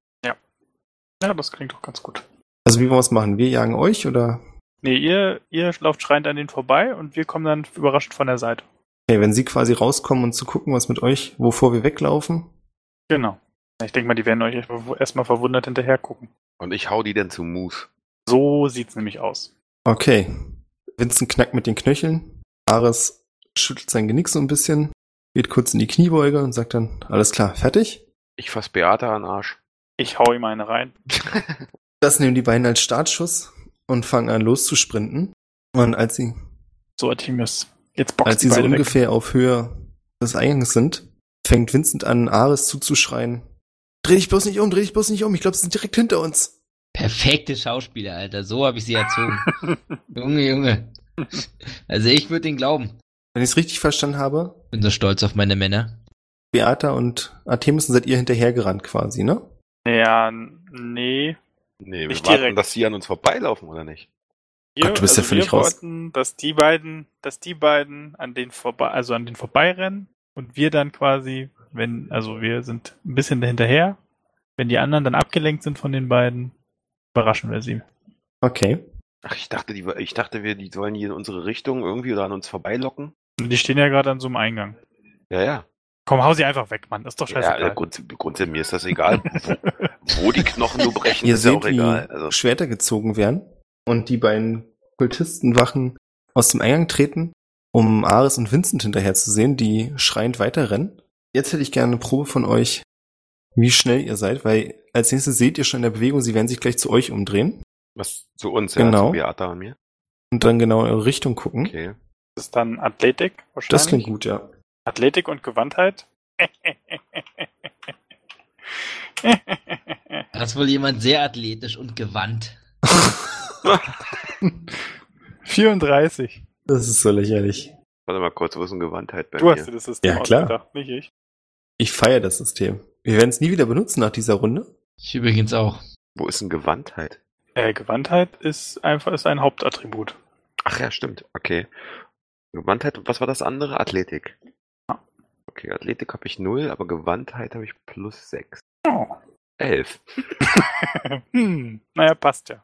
Ja, das klingt doch ganz gut. Also wie wollen wir es machen? Wir jagen euch oder? Nee, ihr, ihr lauft schreiend an denen vorbei und wir kommen dann überrascht von der Seite. Okay, wenn sie quasi rauskommen und zu gucken, was mit euch, wovor wir weglaufen. Genau. Ich denke mal, die werden euch erstmal verwundert hinterher gucken. Und ich hau die dann zu Moose. So sieht's nämlich aus. Okay. Vincent knackt mit den Knöcheln. Ares schüttelt sein Genick so ein bisschen, geht kurz in die Kniebeuge und sagt dann, alles klar, fertig? Ich fass Beata an den Arsch. Ich hau ihm eine rein. Das nehmen die beiden als Startschuss und fangen an loszusprinten. Und als sie, So, Artemius. Jetzt boxt als sie so weg. ungefähr auf Höhe des Eingangs sind, fängt Vincent an, Ares zuzuschreien. Dreh dich bloß nicht um, dreh dich bloß nicht um, ich glaube, sie sind direkt hinter uns. Perfekte Schauspieler, Alter. So habe ich sie erzogen. Junge, Junge. Also ich würde ihn glauben. Wenn ich es richtig verstanden habe, Bin so stolz auf meine Männer. Beata und Artemis seid ihr hinterhergerannt quasi, ne? Ja, nee. Nee, wir Nicht warten, direkt. dass sie an uns vorbeilaufen, oder nicht? Wir, Gott, du bist ja völlig wir raus. wollten, dass die beiden, dass die beiden an den vorbei, also an den vorbeirennen und wir dann quasi, wenn, also wir sind ein bisschen dahinterher. Wenn die anderen dann abgelenkt sind von den beiden, überraschen wir sie. Okay. Ach, ich dachte, die, ich dachte, wir, die sollen hier in unsere Richtung irgendwie oder an uns vorbeilocken. Und die stehen ja gerade an so einem Eingang. Ja, ja. Komm, hau sie einfach weg, Mann. Das ist doch Ja, scheißegal. Grund, grundsätzlich mir ist das egal. wo, wo die Knochen nur brechen, Ihr ist ja seht, auch egal. wie Also, Schwerter gezogen werden und die beiden Kultistenwachen aus dem Eingang treten, um Ares und Vincent hinterher zu sehen, die schreiend weiterrennen. Jetzt hätte ich gerne eine Probe von euch, wie schnell ihr seid, weil als nächstes seht ihr schon in der Bewegung, sie werden sich gleich zu euch umdrehen was zu uns, ja, Genau. zu Beata und mir. und dann genau in eure Richtung gucken. Okay. Das ist dann Athletik wahrscheinlich. Das klingt gut, ja. Athletik und Gewandtheit. Da ist wohl jemand sehr athletisch und gewandt. 34. Das ist so lächerlich. Warte mal kurz, wo ist denn Gewandtheit bei Du hast dir mir? das System Ja, klar. ausgedacht, nicht ich. Ich feiere das System. Wir werden es nie wieder benutzen nach dieser Runde. Ich übrigens auch. Wo ist denn Gewandtheit? Äh, Gewandtheit ist einfach ist ein Hauptattribut. Ach ja, stimmt. Okay. Gewandtheit, was war das andere? Athletik. Ja. Okay, Athletik habe ich 0, aber Gewandtheit habe ich plus 6. Oh. 11. hm, naja, passt ja.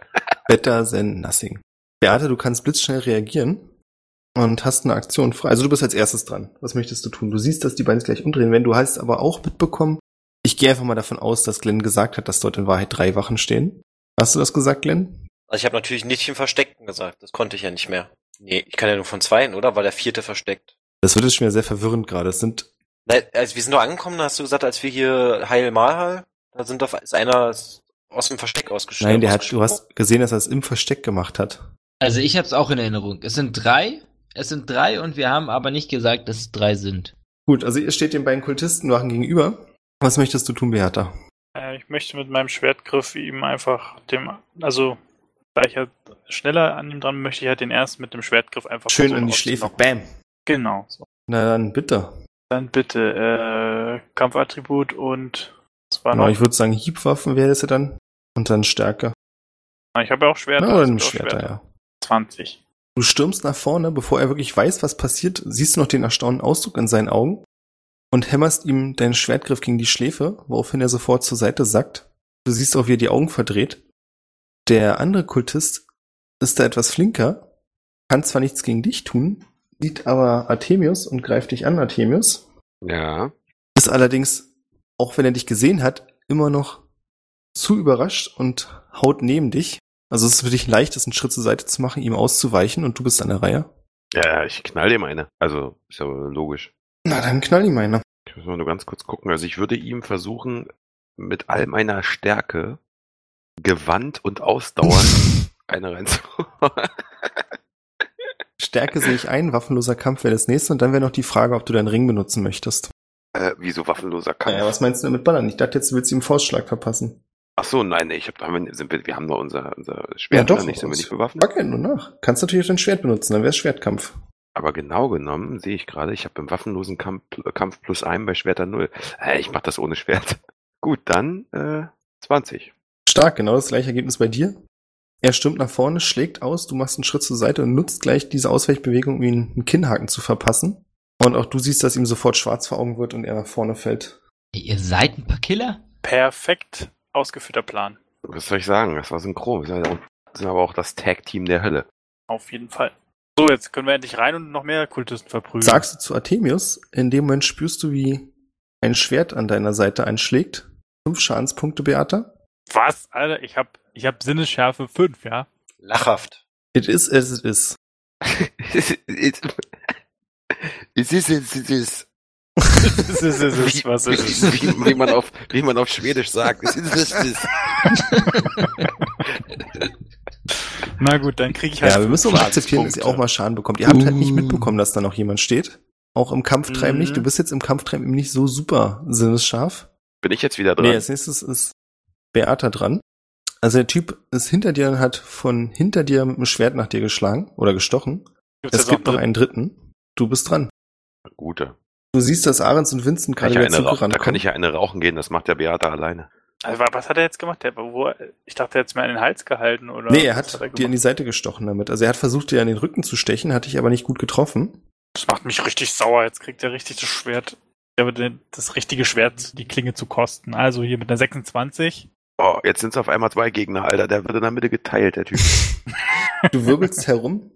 Better than nothing. Beate, du kannst blitzschnell reagieren und hast eine Aktion frei. Also du bist als erstes dran. Was möchtest du tun? Du siehst, dass die beiden sich gleich umdrehen. Wenn du hast aber auch mitbekommen, ich gehe einfach mal davon aus, dass Glenn gesagt hat, dass dort in Wahrheit drei Wachen stehen. Hast du das gesagt, Glenn? Also ich habe natürlich nicht im Versteckten gesagt. Das konnte ich ja nicht mehr. Nee, ich kann ja nur von zweien, oder? War der vierte versteckt. Das wird jetzt schon wieder sehr verwirrend gerade. Es sind, Nein, als wir sind doch angekommen, da hast du gesagt, als wir hier Heil Mahal, da sind doch, ist einer aus dem Versteck ausgeschnitten. nein, der hat, du hast gesehen, dass er es im Versteck gemacht hat. Also ich habe es auch in Erinnerung. Es sind drei. Es sind drei und wir haben aber nicht gesagt, dass es drei sind. Gut, also ihr steht den beiden Kultistenwachen gegenüber. Was möchtest du tun, Beata? Äh, ich möchte mit meinem Schwertgriff ihm einfach dem, also da ich halt schneller an ihm dran bin, möchte ich halt den ersten mit dem Schwertgriff einfach Schön in die Schläfe. Bam. Genau. So. Na dann, bitte. Dann bitte äh, Kampfattribut und was war Genau, noch? ich würde sagen, Hiebwaffen wäre es ja dann. Und dann Stärke. Ah, ich habe ja auch Schwerter. Na, nimm gibt auch Schwerter, ja. 20. Du stürmst nach vorne, bevor er wirklich weiß, was passiert, siehst du noch den erstaunten Ausdruck in seinen Augen und hämmerst ihm deinen Schwertgriff gegen die Schläfe, woraufhin er sofort zur Seite sackt. Du siehst auch, wie er die Augen verdreht. Der andere Kultist ist da etwas flinker, kann zwar nichts gegen dich tun, sieht aber Artemius und greift dich an, Artemius. Ja. Ist allerdings, auch wenn er dich gesehen hat, immer noch zu überrascht und haut neben dich. Also es ist für dich leicht, einen Schritt zur Seite zu machen, ihm auszuweichen und du bist an der Reihe. Ja, ich knall dem eine. Also, ist ja logisch. Na, dann knall ihm eine. Ich muss mal nur ganz kurz gucken. Also ich würde ihm versuchen, mit all meiner Stärke, Gewandt und Ausdauer eine reinzuholen. Stärke sehe ich ein, waffenloser Kampf wäre das nächste und dann wäre noch die Frage, ob du deinen Ring benutzen möchtest. Äh, wieso waffenloser Kampf? Naja, was meinst du mit Ballern? Ich dachte jetzt, du willst ihm einen Faustschlag verpassen. Ach so, nein, ich hab, haben wir, sind wir, wir haben nur unser, unser Schwert, Ja, doch, nicht, sind wir nicht bewaffnet? Halt nur nach. Kannst natürlich auch dein Schwert benutzen, dann wäre es Schwertkampf. Aber genau genommen sehe ich gerade, ich habe im waffenlosen Kampf, Kampf plus ein bei Schwerter null. Äh, ich mach das ohne Schwert. Gut, dann äh, 20. Stark, genau das gleiche Ergebnis bei dir. Er stürmt nach vorne, schlägt aus, du machst einen Schritt zur Seite und nutzt gleich diese Ausweichbewegung, um ihm einen Kinnhaken zu verpassen. Und auch du siehst, dass ihm sofort schwarz vor Augen wird und er nach vorne fällt. Ihr seid ein paar Killer? Perfekt ausgeführter Plan. Was soll ich sagen? Das war synchron. Wir sind aber auch das Tag-Team der Hölle. Auf jeden Fall. So, jetzt können wir endlich rein und noch mehr Kultisten verprügeln. Sagst du zu Artemius, in dem Moment spürst du, wie ein Schwert an deiner Seite einschlägt. Fünf Schadenspunkte, Beata. Was, Alter? Ich hab, ich hab Sinnesschärfe 5, ja? Lachhaft. It is as it is. es ist, es ist, es ist, Das ist, es ist, was ist es? wie, wie, wie, man auf, wie man auf Schwedisch sagt. Es ist, es ist. Na gut, dann kriege ich halt Ja, wir müssen auch mal akzeptieren, dass ihr auch mal Schaden bekommt. Ihr habt halt nicht Uh. mitbekommen, dass da noch jemand steht. Auch im Kampftreiben Mhm. nicht. Du bist jetzt im Kampftreiben eben nicht so super sinnesscharf. Bin ich jetzt wieder dran? Nee, als nächstes ist Beata dran. Also der Typ ist hinter dir und hat von hinter dir mit dem Schwert nach dir geschlagen oder gestochen. Gibt's Es gibt noch einen dritten. Du bist dran. Gute. Du siehst, dass Ahrens und Vincent gerade wieder zugerannt da kann ich ja eine rauchen gehen, das macht der Beata alleine. Also, wa- was hat er jetzt gemacht? Der, wo, ich dachte, er hat es mir an den Hals gehalten, oder? Nee, er was hat er dir in die? Seite gestochen damit. Also er hat versucht, dir an den Rücken zu stechen, hat dich aber nicht gut getroffen. Das macht mich richtig sauer. Jetzt kriegt er richtig das Schwert. Den- das richtige Schwert, die Klinge zu kosten. Also hier mit einer 26. Oh, jetzt sind es auf einmal zwei Gegner, Alter. Der wird in der Mitte geteilt, der Typ. Du wirbelst herum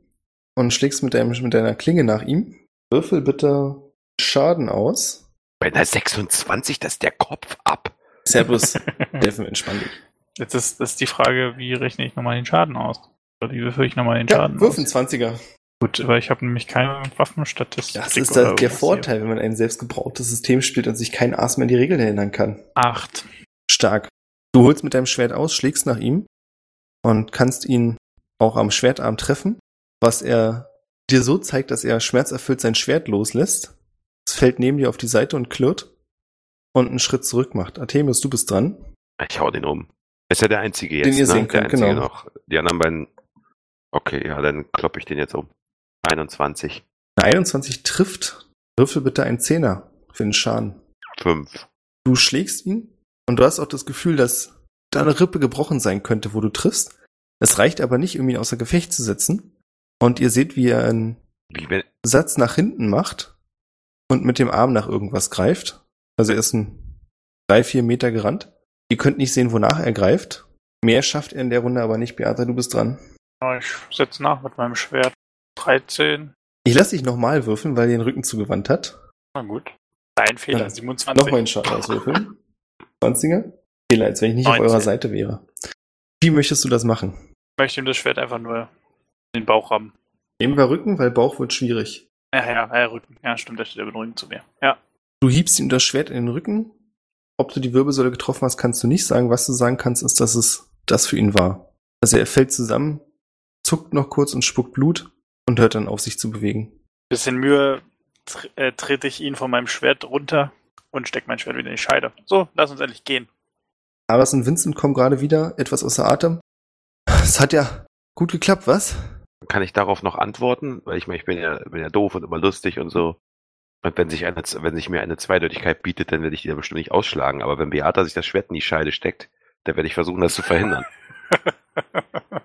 und schlägst mit, deinem, mit deiner Klinge nach ihm. Würfel bitte Schaden aus. Bei einer 26, das ist der Kopf ab. Servus, Delphin, entspann dich. Jetzt ist, ist die Frage, wie rechne ich nochmal den Schaden aus? Oder wie würfel ich nochmal den Ja, Schaden würfeln aus? 20er. Gut, weil ich habe nämlich keine Waffenstatistik. Das ist das, der irgendwas Vorteil, wenn man ein selbstgebrautes System spielt und sich kein Aas mehr an die Regeln erinnern kann. hier. Acht. Stark. Du holst mit deinem Schwert aus, schlägst nach ihm und kannst ihn auch am Schwertarm treffen, was er dir so zeigt, dass er schmerzerfüllt sein Schwert loslässt. Es fällt neben dir auf die Seite und klirrt und einen Schritt zurück macht. Artemius, du bist dran. Ich hau den um. Ist ja der einzige jetzt, Den ihr ne? sehen könnt, genau. noch. Die anderen beiden. Okay, ja, dann kloppe ich den jetzt um. 21. Eine 21 trifft. Würfel bitte einen Zehner für den Schaden. 5. Du schlägst ihn und du hast auch das Gefühl, dass da eine Rippe gebrochen sein könnte, wo du triffst. Es reicht aber nicht, um ihn außer Gefecht zu setzen. Und ihr seht, wie er einen Wie Satz nach hinten macht und mit dem Arm nach irgendwas greift. Also er ist ein drei, vier Meter gerannt. Ihr könnt nicht sehen, wonach er greift. Mehr schafft er in der Runde aber nicht. Beata, du bist dran. Ich setze nach mit meinem Schwert. 13. Ich lasse dich nochmal würfeln, weil er den Rücken zugewandt hat. Na gut. Ein Fehler, Ja. 27. Nochmal einen Schaden auswürfeln. 20er. Fehler, als wenn ich nicht auf 19. eurer Seite wäre. Wie möchtest du das machen? Ich möchte ihm das Schwert einfach nur in den Bauch haben. Nehmen wir Rücken, weil Bauch wird schwierig. Ja, ja, ja, Rücken. Ja, stimmt, der steht mit dem Rücken zu mir. Ja. Du hiebst ihm das Schwert in den Rücken. Ob du die Wirbelsäule getroffen hast, kannst du nicht sagen. Was du sagen kannst, ist, dass es das für ihn war. Also er fällt zusammen, zuckt noch kurz und spuckt Blut und hört dann auf, sich zu bewegen. Bisschen Mühe tr äh, trete ich ihn von meinem Schwert runter und steck mein Schwert wieder in die Scheide. So, lass uns endlich gehen. Aras und Vincent kommen gerade wieder, etwas außer Atem. Es hat ja gut geklappt, was? kann ich darauf noch antworten? Weil ich meine, ich bin ja, bin ja doof und immer lustig und so. Und wenn sich eine, wenn sich mir eine Zweideutigkeit bietet, dann werde ich die da bestimmt nicht ausschlagen. Aber wenn Beata sich das Schwert in die Scheide steckt, dann werde ich versuchen, das zu verhindern.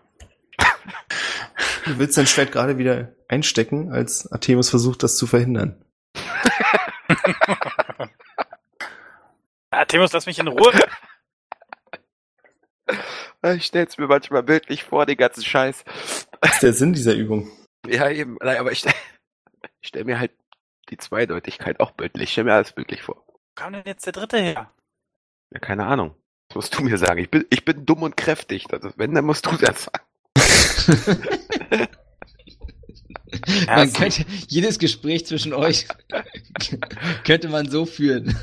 Du willst dein Schwert gerade wieder einstecken, als Artemis versucht, das zu verhindern. Artemus, lass mich in Ruhe. Ich stell's mir manchmal bildlich vor, den ganzen Scheiß. Das ist der Sinn dieser Übung. Ja, eben. Nein, aber ich, ich stelle mir halt die Zweideutigkeit auch bildlich. Ich stell mir alles bildlich vor. Wo kam denn jetzt der dritte her? Ja, keine Ahnung. Das musst du mir sagen. Ich bin, ich bin dumm und kräftig. Also, wenn, dann musst du das sagen. man könnte jedes Gespräch zwischen euch könnte man so führen.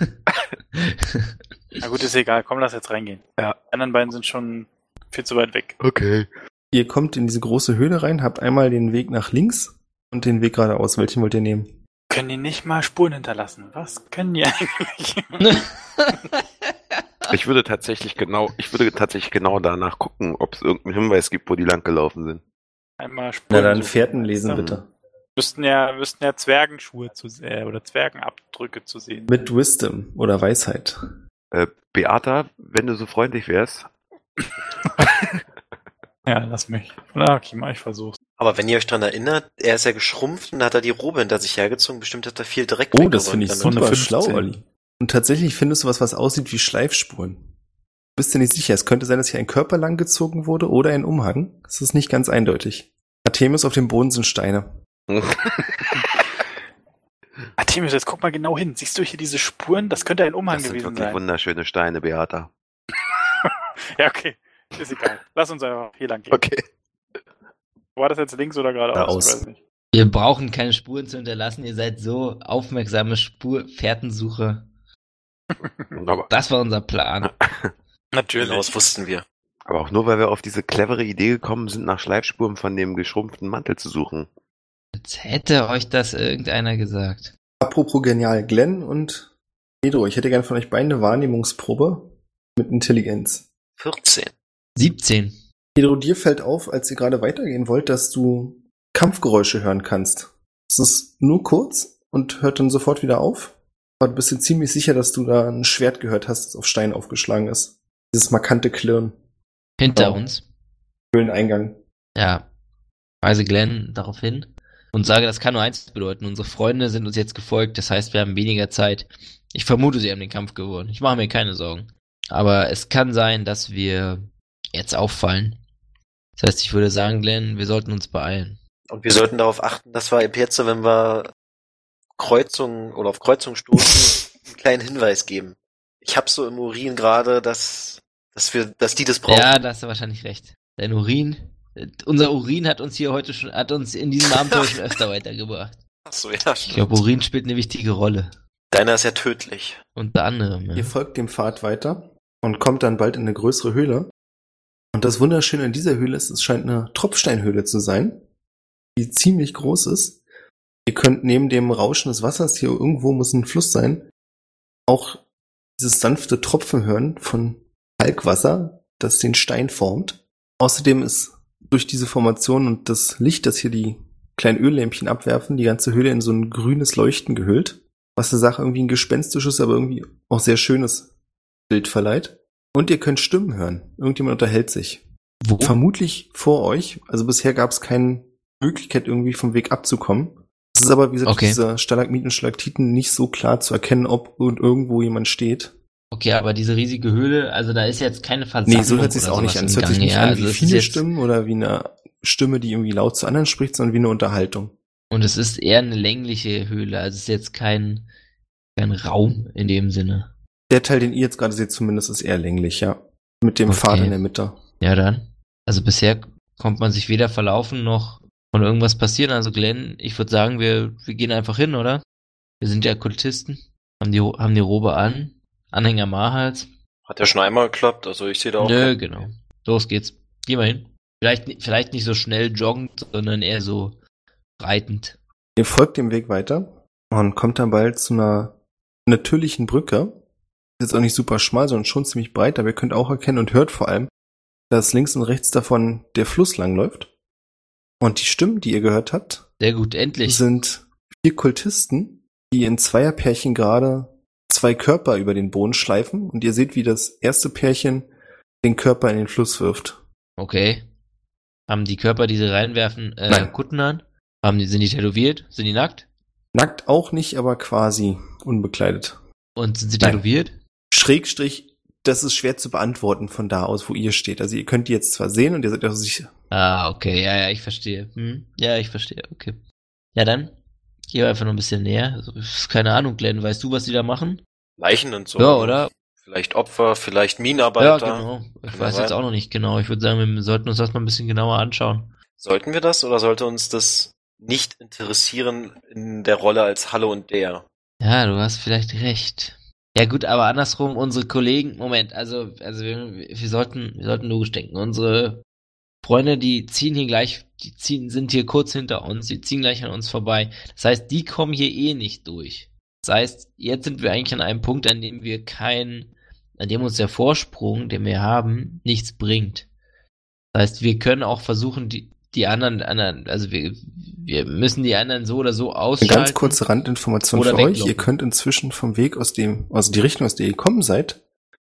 Na gut, ist egal. Komm, lass jetzt reingehen. Ja. Die anderen beiden sind schon viel zu weit weg. Okay. Ihr kommt in diese große Höhle rein, habt einmal den Weg nach links und den Weg geradeaus. Welchen wollt ihr nehmen? Können die nicht mal Spuren hinterlassen? Was können die eigentlich? Ich würde tatsächlich genau, ich würde tatsächlich genau danach gucken, ob es irgendeinen Hinweis gibt, wo die lang gelaufen sind. Einmal Na Spuren. dann suchen. Fährten lesen Ja. bitte. Müssten ja, müssten ja Zwergenschuhe zu äh, oder Zwergenabdrücke zu sehen. Mit Wisdom oder Weisheit. Äh, Beata, wenn du so freundlich wärst, Ja, lass mich. Na, okay, mal, ich versuch's. Aber wenn ihr euch dran erinnert, er ist ja geschrumpft und da hat er die Robe hinter sich hergezogen. Bestimmt hat er viel Dreck Oh, das finde ich super 15. schlau, Olli. Und tatsächlich findest du was, was aussieht wie Schleifspuren. Bist dir nicht sicher. Es könnte sein, dass hier ein Körper lang gezogen wurde oder ein Umhang. Das ist nicht ganz eindeutig. Artemis, auf dem Boden sind Steine. Artemis, jetzt guck mal genau hin. Siehst du hier diese Spuren? Das könnte ein Umhang das sind gewesen wirklich sein. wunderschöne Steine, Beata. Ja, okay. Ist egal. Lass uns einfach hier lang gehen. Okay. War das jetzt links oder geradeaus? Geradeaus. Ich weiß nicht. Wir brauchen keine Spuren zu hinterlassen. Ihr seid so aufmerksame Spur-Fährtensucher. Aber, Das war unser Plan. Natürlich. Genau, das wussten wir. aber auch nur, weil wir auf diese clevere Idee gekommen sind, nach Schleifspuren von dem geschrumpften Mantel zu suchen. Jetzt hätte euch das irgendeiner gesagt. Apropos genial, Glenn und Pedro, ich hätte gerne von euch beiden eine Wahrnehmungsprobe mit Intelligenz. 14. 17. Pedro, dir fällt auf, als ihr gerade weitergehen wollt, dass du Kampfgeräusche hören kannst. Es ist nur kurz und hört dann sofort wieder auf. Aber du bist dir ziemlich sicher, dass du da ein Schwert gehört hast, das auf Stein aufgeschlagen ist. Dieses markante Klirren. Hinter Oh. uns. Höhleneingang. Ja. Weise Glenn darauf hin und sage, das kann nur eins bedeuten. Unsere Freunde sind uns jetzt gefolgt, das heißt, wir haben weniger Zeit. Ich vermute, sie haben den Kampf gewonnen. Ich mache mir keine Sorgen. Aber es kann sein, dass wir jetzt auffallen. Das heißt, ich würde sagen, Glenn, wir sollten uns beeilen. Und wir sollten darauf achten, dass wir ab jetzt, wenn wir Kreuzungen oder auf Kreuzungen stoßen, einen kleinen Hinweis geben. Ich hab so im Urin gerade, dass, dass wir, dass die das brauchen. Ja, da hast du wahrscheinlich recht. Dein Urin, äh, unser Urin hat uns hier heute schon, hat uns in diesem Abenteuer schon öfter weitergebracht. Ach so, ja, Ich stimmt. glaube, Urin spielt eine wichtige Rolle. Deiner ist ja tödlich. Unter anderem. Ihr Ja. folgt dem Pfad weiter und kommt dann bald in eine größere Höhle. Und das Wunderschöne an dieser Höhle ist, es scheint eine Tropfsteinhöhle zu sein, die ziemlich groß ist. Ihr könnt neben dem Rauschen des Wassers, hier irgendwo muss ein Fluss sein, auch dieses sanfte Tropfen hören von Kalkwasser, das den Stein formt. Außerdem ist durch diese Formation und das Licht, das hier die kleinen Öllämpchen abwerfen, die ganze Höhle in so ein grünes Leuchten gehüllt was der Sache irgendwie ein gespenstisches, aber irgendwie auch sehr schönes Bild verleiht. Und ihr könnt Stimmen hören. Irgendjemand unterhält sich. Wo? Vermutlich vor euch. Also bisher gab es keine Möglichkeit, irgendwie vom Weg abzukommen. Es ist aber, wie gesagt, Okay. diese Stalagmiten und Stalaktiten nicht so klar zu erkennen, ob und irgendwo jemand steht. Okay, aber diese riesige Höhle, also da ist jetzt keine Versammlung Nee, so hört sich's oder auch nicht an. Es hört sich nicht ja, an also wie ist viele Stimmen oder wie eine Stimme, die irgendwie laut zu anderen spricht, sondern wie eine Unterhaltung. Und es ist eher eine längliche Höhle, also es ist jetzt kein, kein Raum in dem Sinne. Der Teil, den ihr jetzt gerade seht, zumindest ist eher länglich, ja. Mit dem Okay. Pfad in der Mitte. Ja, dann. Also bisher kommt man sich weder verlaufen noch von irgendwas passieren. Also Glenn, ich würde sagen, wir, wir gehen einfach hin, oder? Wir sind ja Kultisten, haben die, haben die Robe an, Anhänger Mahals. Hat ja schon einmal geklappt, also ich sehe da auch. Nö, genau. Los geht's. Gehen wir hin. Vielleicht, vielleicht nicht so schnell joggend, sondern eher so reitend. Ihr folgt dem Weg weiter und kommt dann bald zu einer natürlichen Brücke. Ist jetzt auch nicht super schmal, sondern schon ziemlich breit, aber ihr könnt auch erkennen und hört vor allem, dass links und rechts davon der Fluss langläuft. Und die Stimmen, die ihr gehört habt, Sehr gut, endlich. sind vier Kultisten, die in Zweierpärchen gerade zwei Körper über den Boden schleifen und ihr seht, wie das erste Pärchen den Körper in den Fluss wirft. Okay. Haben die Körper, die sie reinwerfen, äh, Nein. Kutten an? Haben die, sind die tätowiert? Sind die nackt? Nackt auch nicht, aber quasi unbekleidet. Und sind sie Nein. tätowiert? Schrägstrich, das ist schwer zu beantworten von da aus, wo ihr steht. Also ihr könnt die jetzt zwar sehen und ihr seid auch sicher. Ah, okay, ja, ja, ich verstehe. Hm? Ja, ich verstehe, okay. Ja, dann gehen wir einfach noch ein bisschen näher. Also, keine Ahnung, Glenn, weißt du, was die da machen? Leichen und so. Ja, oder? Vielleicht Opfer, vielleicht Minenarbeiter. Ja, genau. Ich weiß jetzt auch noch nicht genau. Ich würde sagen, wir sollten uns das mal ein bisschen genauer anschauen. Sollten wir das oder sollte uns das nicht interessieren in der Rolle als Hallo und der? Ja, du hast vielleicht recht. Ja gut, aber andersrum, unsere Kollegen, Moment, also, also wir, wir sollten, wir sollten logisch denken. Unsere Freunde, die ziehen hier gleich, die ziehen, sind hier kurz hinter uns, die ziehen gleich an uns vorbei. Das heißt, die kommen hier eh nicht durch. Das heißt, jetzt sind wir eigentlich an einem Punkt, an dem wir kein, an dem uns der Vorsprung, den wir haben, nichts bringt. Das heißt, wir können auch versuchen, die, die anderen, anderen, also wir, wir müssen die anderen so oder so Eine ausschalten. ganz kurze Randinformation Oder für euch. weglocken. Ihr könnt inzwischen vom Weg aus dem, also die Richtung, aus der ihr gekommen seid,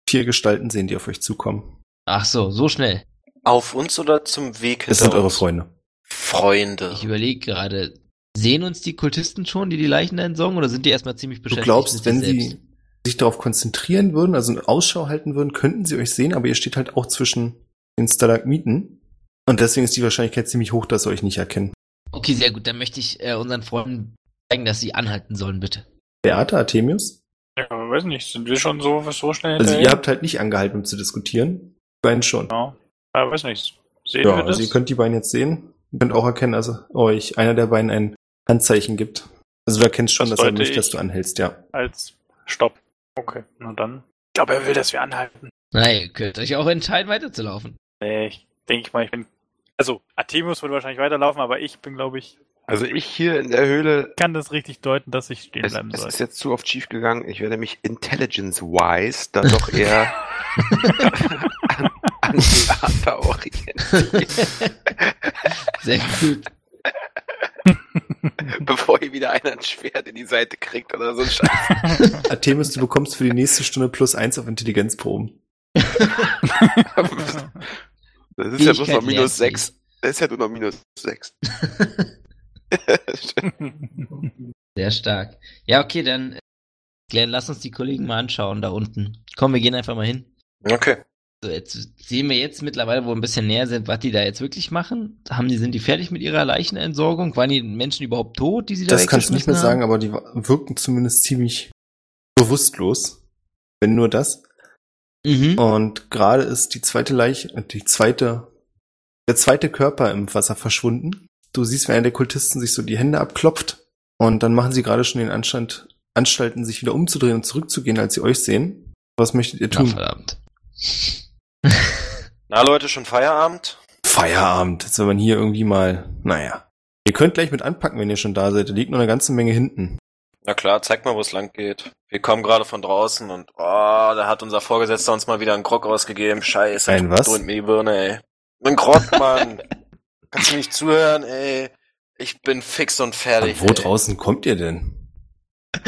vier Gestalten sehen, die auf euch zukommen. Ach so, so schnell. Auf uns oder zum Weg Das hinter sind eure? Freunde. Freunde. Ich überlege gerade, sehen uns die Kultisten schon, die die Leichen da entsorgen, oder sind die erstmal ziemlich Du beschäftigt? glaubst, mit wenn sich selbst? sie sich darauf konzentrieren würden, also eine Ausschau halten würden, könnten sie euch sehen, aber ihr steht halt auch zwischen den Stalagmiten. Und deswegen ist die Wahrscheinlichkeit ziemlich hoch, dass sie euch nicht erkennen. Okay, sehr gut. Dann möchte ich äh, unseren Freunden zeigen, dass sie anhalten sollen, bitte. Beate, Artemius? Ja, weiß nicht, sind wir schon so, so schnell Also hinterher? ihr habt halt nicht angehalten, um zu diskutieren. Die beiden schon. Ja, ja weiß nicht. Sehen Ja, wir das? also ihr könnt die beiden jetzt sehen. Ihr könnt auch erkennen, dass euch einer der beiden ein Handzeichen gibt. Also du erkennst schon, Das dass er möchte, dass du anhältst, ja. Als Stopp. Okay, na dann. Ich glaube, er will, dass wir anhalten. Naja, ihr könnt euch auch entscheiden, weiterzulaufen. Nee, ich denke ich mal, ich bin. Also, Artemius wird wahrscheinlich weiterlaufen, aber ich bin, glaube ich, Also ich hier in der Höhle, kann das richtig deuten, dass ich stehen es, bleiben es soll. ist jetzt zu oft schief gegangen. Ich werde mich intelligence-wise dann doch eher an, an Theater orientieren, Sehr gut. bevor hier wieder einer ein Schwert in die Seite kriegt oder so ein Scheiß. Artemis, du bekommst für die nächste Stunde plus eins auf Intelligenzproben. Das ist ja bloß noch minus lernst du. sechs. Das ist ja nur noch minus sechs. Sehr stark. Ja, okay, dann, äh, Glenn, lass uns die Kollegen mal anschauen da unten. Komm, wir gehen einfach mal hin. Okay. So, jetzt sehen wir jetzt mittlerweile, wo wir ein bisschen näher sind, was die da jetzt wirklich machen. Haben die, sind die fertig mit ihrer Leichenentsorgung? Waren die Menschen überhaupt tot, die sie da Das kannst du nicht mehr weggeschmissen sagen, aber die wirken zumindest ziemlich bewusstlos. Wenn nur das. Mhm. Und gerade ist die zweite Leiche, äh, die zweite, der zweite Körper im Wasser verschwunden. Du siehst, wie einer der Kultisten sich so die Hände abklopft. Und dann machen sie gerade schon den Anstand, Anstalten, sich wieder umzudrehen und zurückzugehen, als sie euch sehen. Was möchtet ihr Na, tun? verdammt. Na Leute, schon Feierabend? Feierabend. Jetzt soll man hier irgendwie mal, naja. Ihr könnt gleich mit anpacken, wenn ihr schon da seid. Da liegt noch eine ganze Menge hinten. Na klar, zeig mal, wo es lang geht. Wir kommen gerade von draußen und oh, da hat unser Vorgesetzter uns mal wieder einen Grog ausgegeben. Scheiße. Ein was? Dröhnt mir die Birne, ey. Ein Grog, Mann. Kannst du nicht zuhören, ey? Ich bin fix und fertig. Und wo ey. draußen kommt ihr denn?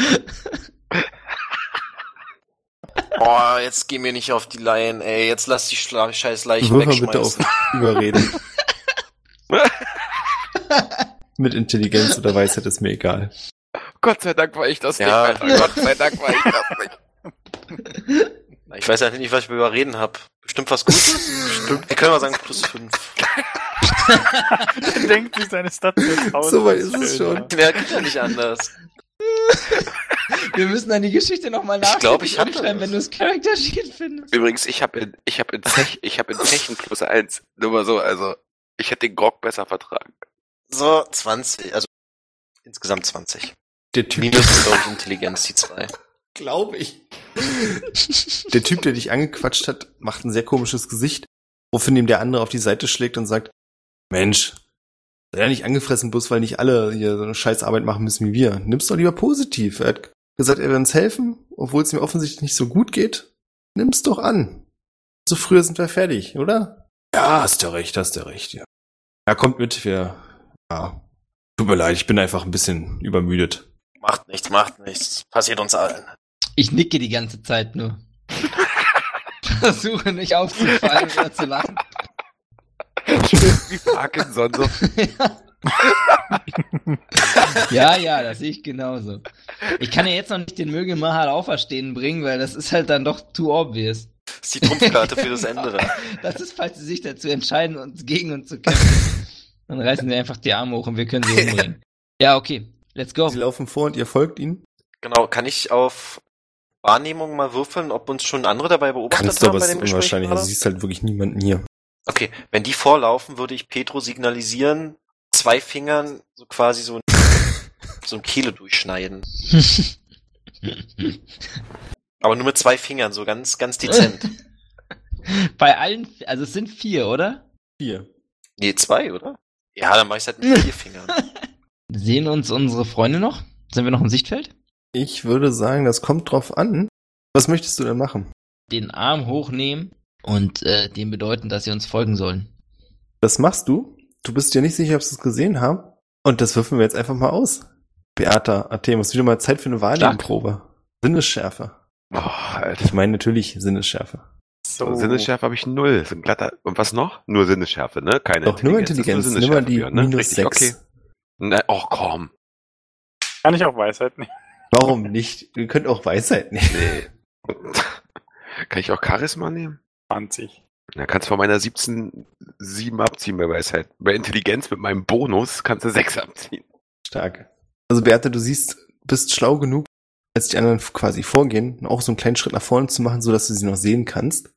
Oh, jetzt geh mir nicht auf die Laien, ey. Jetzt lass die Schla scheiß Leichen Würfel mal bitte auf. Überreden. Mit Intelligenz oder Weisheit ist mir egal. Gott sei Dank war ich das Ja. nicht, Alter. Gott sei Dank war ich das nicht. Ich weiß halt nicht, was ich über Überreden hab. Bestimmt was Gutes? Stimmt. Wir können mal sagen plus fünf. Denkt sich seine Stadt aus. So weit ist es schon. Mehr geht ja nicht anders. Wir müssen dann die Geschichte nochmal nachschreiben, glaub, ich hab schreiben, das. wenn du das Character Sheet findest. Übrigens, ich habe in, ich hab in, Zech, ich hab in Zechen plus eins. Nur mal so, also ich hätte den Grog besser vertragen. So, 20. Also insgesamt 20. Der Typ, Minus, glaube ich, Intelligenz, die zwei. glaube ich. Der Typ, der dich angequatscht hat, macht ein sehr komisches Gesicht, woraufhin ihm der andere auf die Seite schlägt und sagt, Mensch, sei ja nicht angefressen, bloß weil nicht alle hier so eine scheiß Arbeit machen müssen wie wir. Nimm's doch lieber positiv. Er hat gesagt, er will uns helfen, obwohl es mir offensichtlich nicht so gut geht. Nimm's doch an. So früher sind wir fertig, oder? Ja, hast du recht, hast du recht, ja. Ja, kommt mit, wir, ja. Tut mir leid, ich bin einfach ein bisschen übermüdet. Macht nichts, macht nichts. Passiert uns allen. Ich nicke die ganze Zeit nur. Versuche nicht aufzufallen oder zu lachen. Wie Parkinson so. ja, ja, das sehe ich genauso. Ich kann ja jetzt noch nicht den Möge Mahal auferstehen bringen, weil das ist halt dann doch too obvious. Das ist die Trumpfkarte für das Ende. dann. Das ist, falls sie sich dazu entscheiden, uns gegen uns zu kämpfen. Dann reißen wir einfach die Arme hoch und wir können sie umbringen. Ja, okay. Let's go. Sie laufen vor und ihr folgt ihnen. Genau, kann ich auf Wahrnehmung mal würfeln, ob uns schon andere dabei beobachtet Kannst du, haben aber bei es ist unwahrscheinlich. Also siehst halt wirklich niemanden hier. Okay, wenn die vorlaufen, würde ich Petro signalisieren, zwei Fingern so quasi so, so ein Kehle durchschneiden. Aber nur mit zwei Fingern, so ganz, ganz dezent. Bei allen, also es sind vier, oder? Hier. Nee, zwei, oder? Ja, dann mach ich's halt mit vier Fingern. Sehen uns unsere Freunde noch? Sind wir noch im Sichtfeld? Ich würde sagen, das kommt drauf an. Was möchtest du denn machen? Den Arm hochnehmen und äh, dem bedeuten, dass sie uns folgen sollen. Das machst du. Du bist dir nicht sicher, ob sie es gesehen haben. Und das würfeln wir jetzt einfach mal aus. Beata, Artemus, wieder mal Zeit für eine Wahrnehmungsprobe. Sinnesschärfe. Oh, Alter. Ich meine natürlich Sinnesschärfe. So. Sinnesschärfe habe ich null. Ist ein glatter. Und was noch? Nur Sinnesschärfe, ne? Keine Doch, nur Das ist Intelligenz. Nimm mal Sinnesschärfe, die Björn, ne? minus Richtig, sechs. okay. Ne, oh, komm. Kann ich auch Weisheit nehmen. Warum nicht? Ihr könnt auch Weisheit nehmen. Nee. Kann ich auch Charisma nehmen? 20. Da kannst du von meiner 17 7 abziehen bei Weisheit. Bei Intelligenz mit meinem Bonus kannst du 6 abziehen. Stark. Also Beate, du siehst, bist schlau genug, als die anderen quasi vorgehen, auch so einen kleinen Schritt nach vorne zu machen, so dass du sie noch sehen kannst.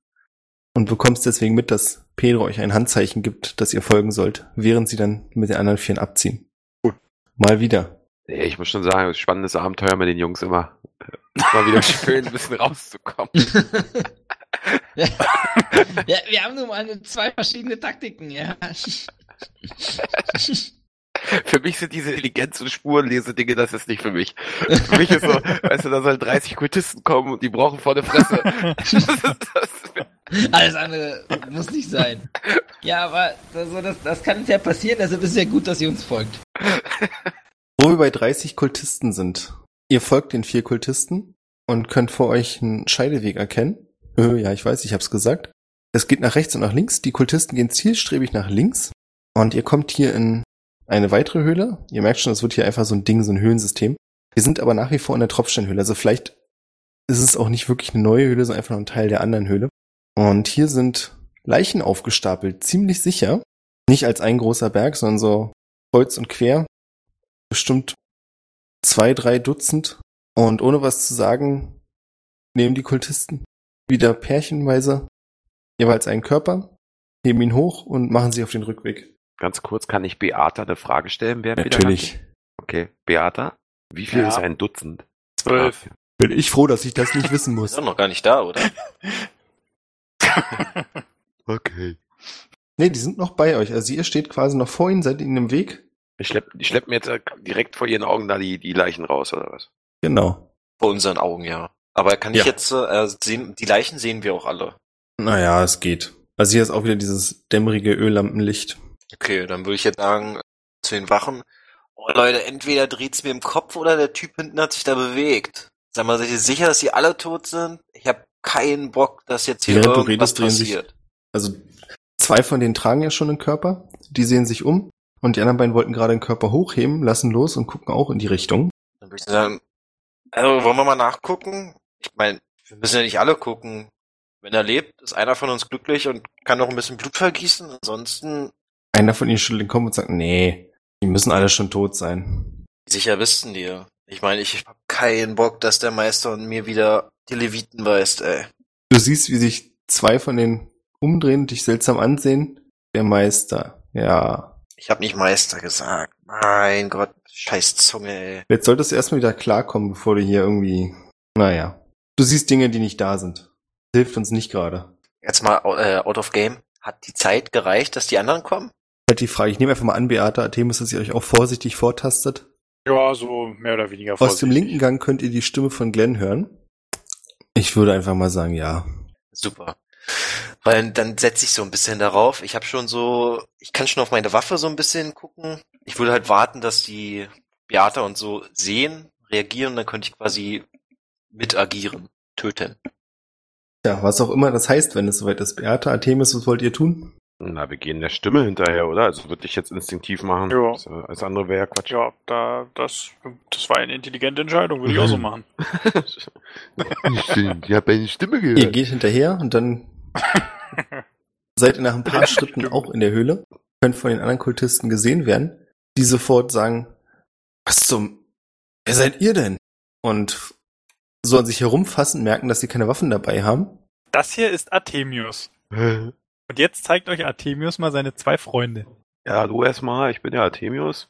Und bekommst deswegen mit, dass Pedro euch ein Handzeichen gibt, dass ihr folgen sollt, während sie dann mit den anderen Vieren abziehen. Mal wieder. Nee, ich muss schon sagen, spannendes Abenteuer mit den Jungs immer. Mal wieder schön, ein bisschen rauszukommen. ja, wir haben nun mal zwei verschiedene Taktiken, ja. Für mich sind diese Intelligenz- und Spurenlese-Dinge, das ist nicht für mich. Für mich ist so, weißt du, da sollen 30 Kultisten kommen und die brauchen vor der Fresse. Das ist, das, Alles andere muss nicht sein. Ja, aber also das, das kann ja passieren, deshalb ist es ja gut, dass ihr uns folgt. Wo wir bei 30 Kultisten sind. Ihr folgt den vier Kultisten und könnt vor euch einen Scheideweg erkennen. Ja, ich weiß, ich hab's gesagt. Es geht nach rechts und nach links. Die Kultisten gehen zielstrebig nach links. Und ihr kommt hier in eine weitere Höhle. Ihr merkt schon, es wird hier einfach so ein Ding, so ein Höhlensystem. Wir sind aber nach wie vor in der Tropfsteinhöhle. Also vielleicht ist es auch nicht wirklich eine neue Höhle, sondern einfach nur ein Teil der anderen Höhle. Und hier sind Leichen aufgestapelt. Ziemlich sicher. Nicht als ein großer Berg, sondern so kreuz und quer bestimmt zwei, drei Dutzend. Und ohne was zu sagen, nehmen die Kultisten wieder pärchenweise jeweils einen Körper, heben ihn hoch und machen sich auf den Rückweg. ganz kurz, kann ich Beata eine Frage stellen? Wer Natürlich. Okay, Beata, wie viel Ja. ist ein Dutzend? Zwölf. Bin ich froh, dass ich das nicht wissen Ist muss. doch noch gar nicht da, oder? Okay. Nee, die sind noch bei euch. Also ihr steht quasi noch vor ihnen, seid ihnen im Weg. Ich schlepp, ich schlepp mir jetzt äh, direkt vor ihren Augen da die, die Leichen raus, oder was? Genau. Vor unseren Augen, ja. Aber kann ich Ja. jetzt äh, sehen, die Leichen sehen wir auch alle. Naja, es geht. Also hier ist auch wieder dieses dämmerige Öllampenlicht. Okay, dann würde ich jetzt sagen, zu den Wachen, oh Leute, entweder dreht's mir im Kopf oder der Typ hinten hat sich da bewegt. Sag mal, seid ihr sicher, dass die alle tot sind? Ich habe keinen Bock, dass jetzt hier Während du irgendwas redest, drehen sich- passiert. Also zwei von denen tragen ja schon einen Körper. Die sehen sich um. Und die anderen beiden wollten gerade den Körper hochheben, lassen los und gucken auch in die Richtung. Dann würde ich sagen, also wollen wir mal nachgucken? Ich meine, wir müssen ja nicht alle gucken. Wenn er lebt, ist einer von uns glücklich und kann noch ein bisschen Blut vergießen. Ansonsten, Einer von ihnen schüttelt den Kopf und sagt, nee, die müssen alle schon tot sein. sicher bist denn dir? Ich meine, ich hab keinen Bock, dass der Meister und mir wieder die Leviten weist, ey. Du siehst, wie sich zwei von denen umdrehen und dich seltsam ansehen. Der Meister, ja. Ich habe nicht Meister gesagt. Mein Gott, scheiß Zunge, ey. Jetzt solltest du erstmal wieder klarkommen, bevor du hier irgendwie, naja. Du siehst Dinge, die nicht da sind. Hilft uns nicht gerade. Jetzt mal äh, out of game. Hat die Zeit gereicht, dass die anderen kommen? Halt die Frage, ich nehme einfach mal an, Beata Artemis, dass ihr euch auch vorsichtig vortastet. Ja, so mehr oder weniger Aus dem vorsichtig. linken Gang könnt ihr die Stimme von Glenn hören. Ich würde einfach mal sagen, ja. Super. Weil dann setze ich so ein bisschen darauf. Ich habe schon so, ich kann schon auf meine Waffe so ein bisschen gucken. Ich würde halt warten, dass die Beata und so sehen, reagieren, dann könnte ich quasi mit agieren, töten. Ja, was auch immer das heißt, wenn es soweit ist. Beata Artemis, was wollt ihr tun? Na, wir gehen der Stimme hinterher, oder? Also würde ich jetzt instinktiv machen. Ja. Das, äh, Alles andere wäre ja Quatsch. Ja, da, das, das war eine intelligente Entscheidung, würde ich auch so machen. Stimmt, ich habe eine Stimme Ihr gehört. geht hinterher und dann seid ihr nach ein paar Schritten auch in der Höhle, könnt von den anderen Kultisten gesehen werden, die sofort sagen, was zum, wer seid ihr denn? Und so an sich herumfassen, merken, dass sie keine Waffen dabei haben. Das hier ist Artemius. Und jetzt zeigt euch Artemius mal seine zwei Freunde. Ja, hallo erstmal, ich bin der Artemius.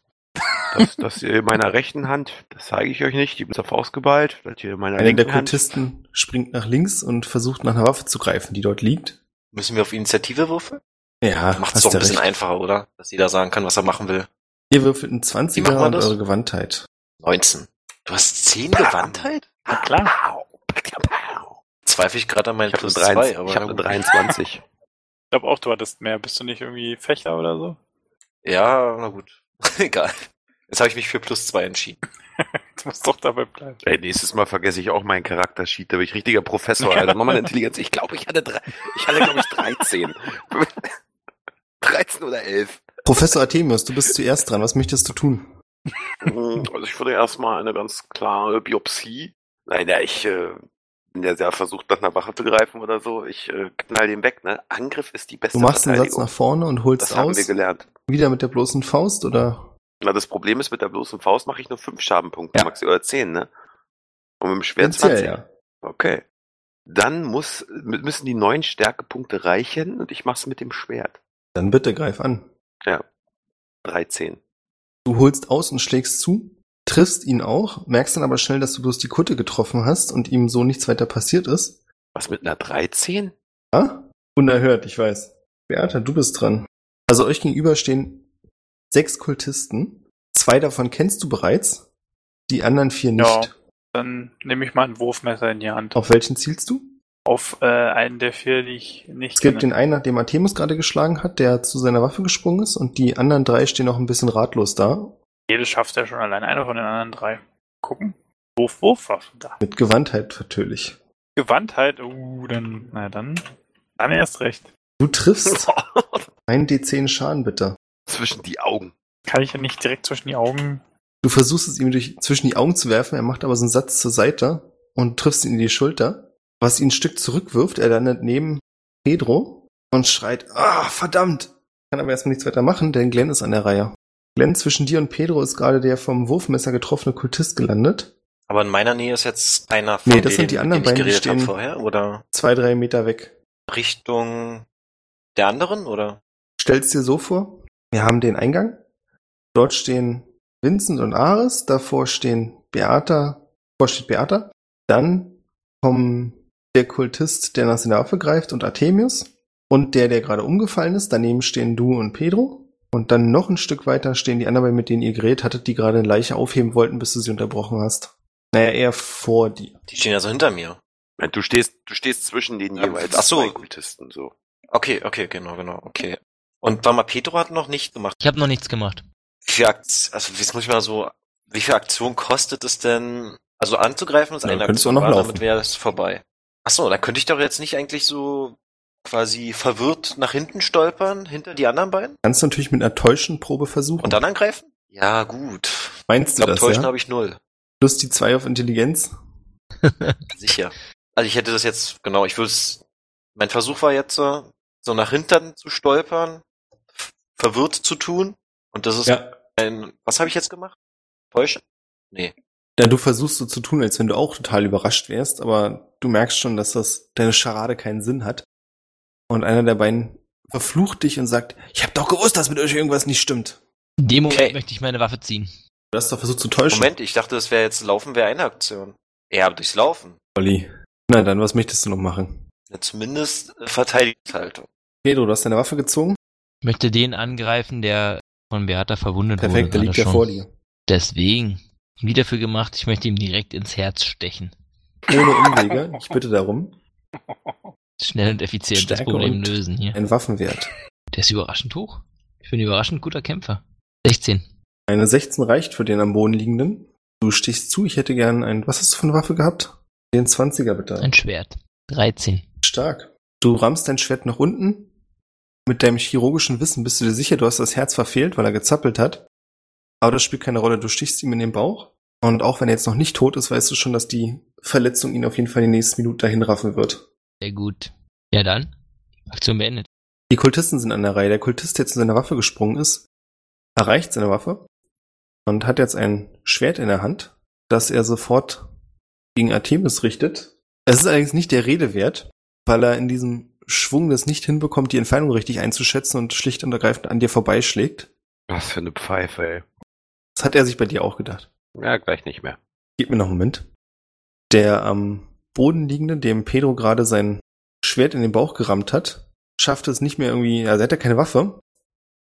Das, das hier in meiner rechten Hand, das zeige ich euch nicht, die bin zur Faust geballt. Das hier in meiner Einer der Hand. Kultisten springt nach links und versucht nach einer Waffe zu greifen, die dort liegt. Müssen wir auf Initiative würfeln? Ja, Macht es doch ein bisschen recht. einfacher, oder? Dass jeder sagen kann, was er machen will. Ihr würfelt einen Wie 20er macht man und eure Gewandtheit. 19. Du hast 10 Gewandtheit? Na klar. Zweifle ich gerade an meinen Ich habe Plus eine, 2, 23 aber ich hab na eine gut. 23. Ich glaube auch, du hattest mehr. Bist du nicht irgendwie Fechter oder so? Ja, na gut. Egal. Jetzt habe ich mich für Plus 2 entschieden. Du musst doch dabei bleiben. Ey, nächstes Mal vergesse ich auch meinen Charaktersheet. Da bin ich richtiger Professor, Alter. Mach mal eine Intelligenz. Ich glaube, ich hatte drei, ich hatte, glaube ich, 13. 13 oder 11. Professor Artemius, du bist zuerst dran. Was möchtest du tun? Also ich würde erstmal eine ganz klare Biopsie. Nein, ja, ich äh, bin ja sehr versucht, nach einer Wache zu greifen oder so. Ich äh, knall den weg, ne? Angriff ist die beste Du machst einen Satz nach vorne und holst Das haben wir aus. gelernt. Wieder mit der bloßen Faust oder? Na, das Problem ist, mit der bloßen Faust mache ich nur fünf Schadenpunkte, Ja. Maxi, oder zehn, ne? Und mit dem Schwert 20. ja. Okay. Dann muss, mü- müssen die neun Stärkepunkte reichen und ich mach's mit dem Schwert. Dann bitte greif an. 13. Du holst aus und schlägst zu, triffst ihn auch, merkst dann aber schnell, dass du bloß die Kutte getroffen hast und ihm so nichts weiter passiert ist. Was mit einer 13? Ah? Unerhört, ich weiß. Beata, du bist dran. Also euch gegenüber stehen sechs Kultisten. Zwei davon kennst du bereits, die anderen vier Ja. nicht. Dann nehme ich mal ein Wurfmesser in die Hand. Auf welchen zielst du? Auf äh, einen der vier, die ich nicht Es gibt kenne. den einen, nach dem Artemus gerade geschlagen hat, der zu seiner Waffe gesprungen ist, und die anderen drei stehen noch ein bisschen ratlos da. Jedes schafft er schon allein. Einer von den anderen drei. Gucken. Wurf, Wurf war schon da. Mit Gewandtheit natürlich. Gewandtheit. Uh, dann, na dann. Dann erst recht. Du triffst ein D10 Schaden, bitte. Zwischen die Augen. Kann ich ja nicht direkt zwischen die Augen. Du versuchst es ihm durch, zwischen die Augen zu werfen, er macht aber so einen Satz zur Seite und triffst ihn in die Schulter, was ihn ein Stück zurückwirft. Er landet neben Pedro und schreit, ah, verdammt! Kann aber erstmal nichts weiter machen, denn Glenn ist an der Reihe. Glenn, zwischen dir und Pedro ist gerade der vom Wurfmesser getroffene Kultist gelandet. Aber in meiner Nähe ist jetzt einer von Nee, das denen, sind die anderen beiden, die stehen- vorher, oder Zwei, drei Meter weg. Richtung der anderen, oder? Stell's dir so vor, wir haben den Eingang. Dort stehen Vincent und Ares, davor stehen Beata, davor steht Beata. Dann kommen der Kultist, der nach seiner Waffe greift, und Artemius. Und der, der gerade umgefallen ist. Daneben stehen du und Pedro. Und dann noch ein Stück weiter stehen die anderen, mit denen ihr geredet hattet, die gerade eine Leiche aufheben wollten, bis du sie unterbrochen hast. Naja, eher vor dir. Die stehen also hinter mir. Du stehst, du stehst zwischen den jeweils ach so. Kultisten, so. Okay, okay, genau, genau, okay. Und warte mal, Pedro hat noch nicht gemacht. Ich habe noch nichts gemacht. Wie viel Akt also jetzt muss ich mal so, wie viel Aktion kostet es denn, also anzugreifen ist Ja, eine Aktion, noch war, laufen. damit wäre es vorbei. Ach so, dann könnte ich doch jetzt nicht eigentlich so quasi verwirrt nach hinten stolpern, hinter die anderen beiden Kannst du natürlich mit einer Täuschenprobe versuchen. und dann angreifen? Ja, gut. Ich Meinst du das, täuschen ja? habe ich null. Plus die zwei auf Intelligenz. Sicher. Also ich hätte das jetzt, genau, ich würde es, mein Versuch war jetzt so, so nach hinten zu stolpern, verwirrt zu tun. Und das ist ein, was habe ich jetzt gemacht? Täuschen? Nee. Ja, du versuchst so zu tun, als wenn du auch total überrascht wärst, aber du merkst schon, dass das deine Scharade keinen Sinn hat. Und einer der beiden verflucht dich und sagt, ich hab doch gewusst, dass mit euch irgendwas nicht stimmt. In dem Moment Okay. möchte ich meine Waffe ziehen. Du hast doch versucht zu täuschen. Moment, ich dachte, das wäre jetzt Laufen wäre eine Aktion. Ja, durchs Laufen. Olli. Na dann, was möchtest du noch machen? Ja, zumindest äh, Verteidigungshaltung. Pedro, du hast deine Waffe gezogen. Ich möchte den angreifen, der von Beata verwundet Perfekt, der wurde. liegt ja vor dir. Deswegen. Wie dafür gemacht, ich möchte ihm direkt ins Herz stechen. Ohne Umwege. Ich bitte darum. Schnell und effizient das Stärke Problem und- lösen hier. Ein Waffenwert. Der ist überraschend hoch. Ich bin überraschend guter Kämpfer. 16. Eine 16 reicht für den am Boden liegenden. Du stichst zu, ich hätte gern ein, was hast du für eine Waffe gehabt? Den 20er bitte. Ein Schwert. 13. Stark. Du rammst dein Schwert nach unten. Mit deinem chirurgischen Wissen bist du dir sicher, du hast das Herz verfehlt, weil er gezappelt hat. Aber das spielt keine Rolle. Du stichst ihm in den Bauch. Und auch wenn er jetzt noch nicht tot ist, weißt du schon, dass die Verletzung ihn auf jeden Fall in die nächsten Minuten dahin raffen wird. Sehr gut. Ja dann. Aktion beendet. Die Kultisten sind an der Reihe. Der Kultist, der zu seiner Waffe gesprungen ist, erreicht seine Waffe und hat jetzt ein Schwert in der Hand, das er sofort gegen Artemis richtet. Es ist allerdings nicht der Rede wert, weil er in diesem Schwung das nicht hinbekommt, die Entfernung richtig einzuschätzen und schlicht und ergreifend an dir vorbeischlägt. Was für eine Pfeife, ey. Das hat er sich bei dir auch gedacht. Ja, gleich nicht mehr. Gib mir noch einen Moment. Der am Boden liegende, dem Pedro gerade sein Schwert in den Bauch gerammt hat, schafft es nicht mehr irgendwie, also er hat ja keine Waffe,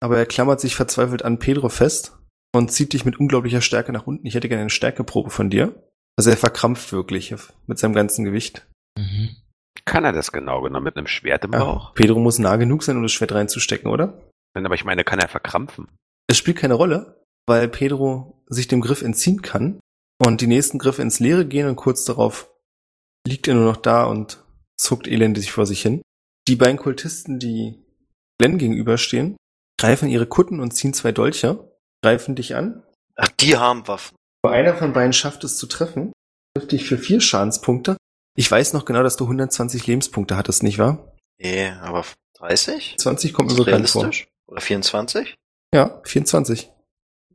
aber er klammert sich verzweifelt an Pedro fest und zieht dich mit unglaublicher Stärke nach unten. Ich hätte gerne eine Stärkeprobe von dir. Also er verkrampft wirklich mit seinem ganzen Gewicht. Mhm. Kann er das genau genommen mit einem Schwert im Ja, Bauch? Pedro muss nah genug sein, um das Schwert reinzustecken, oder? Nein, aber ich meine, kann er verkrampfen? Es spielt keine Rolle, weil Pedro sich dem Griff entziehen kann und die nächsten Griffe ins Leere gehen und kurz darauf liegt er nur noch da und zuckt elendig vor sich hin. Die beiden Kultisten, die Glenn gegenüberstehen, greifen ihre Kutten und ziehen zwei Dolche, greifen dich an. Ach, die haben Waffen. Aber einer von beiden schafft es zu treffen, trifft dich für vier Schadenspunkte. Ich weiß noch genau, dass du 120 Lebenspunkte hattest, nicht wahr? Nee, aber 30? 20 kommt mir bekannt vor. Oder 24? Ja, 24.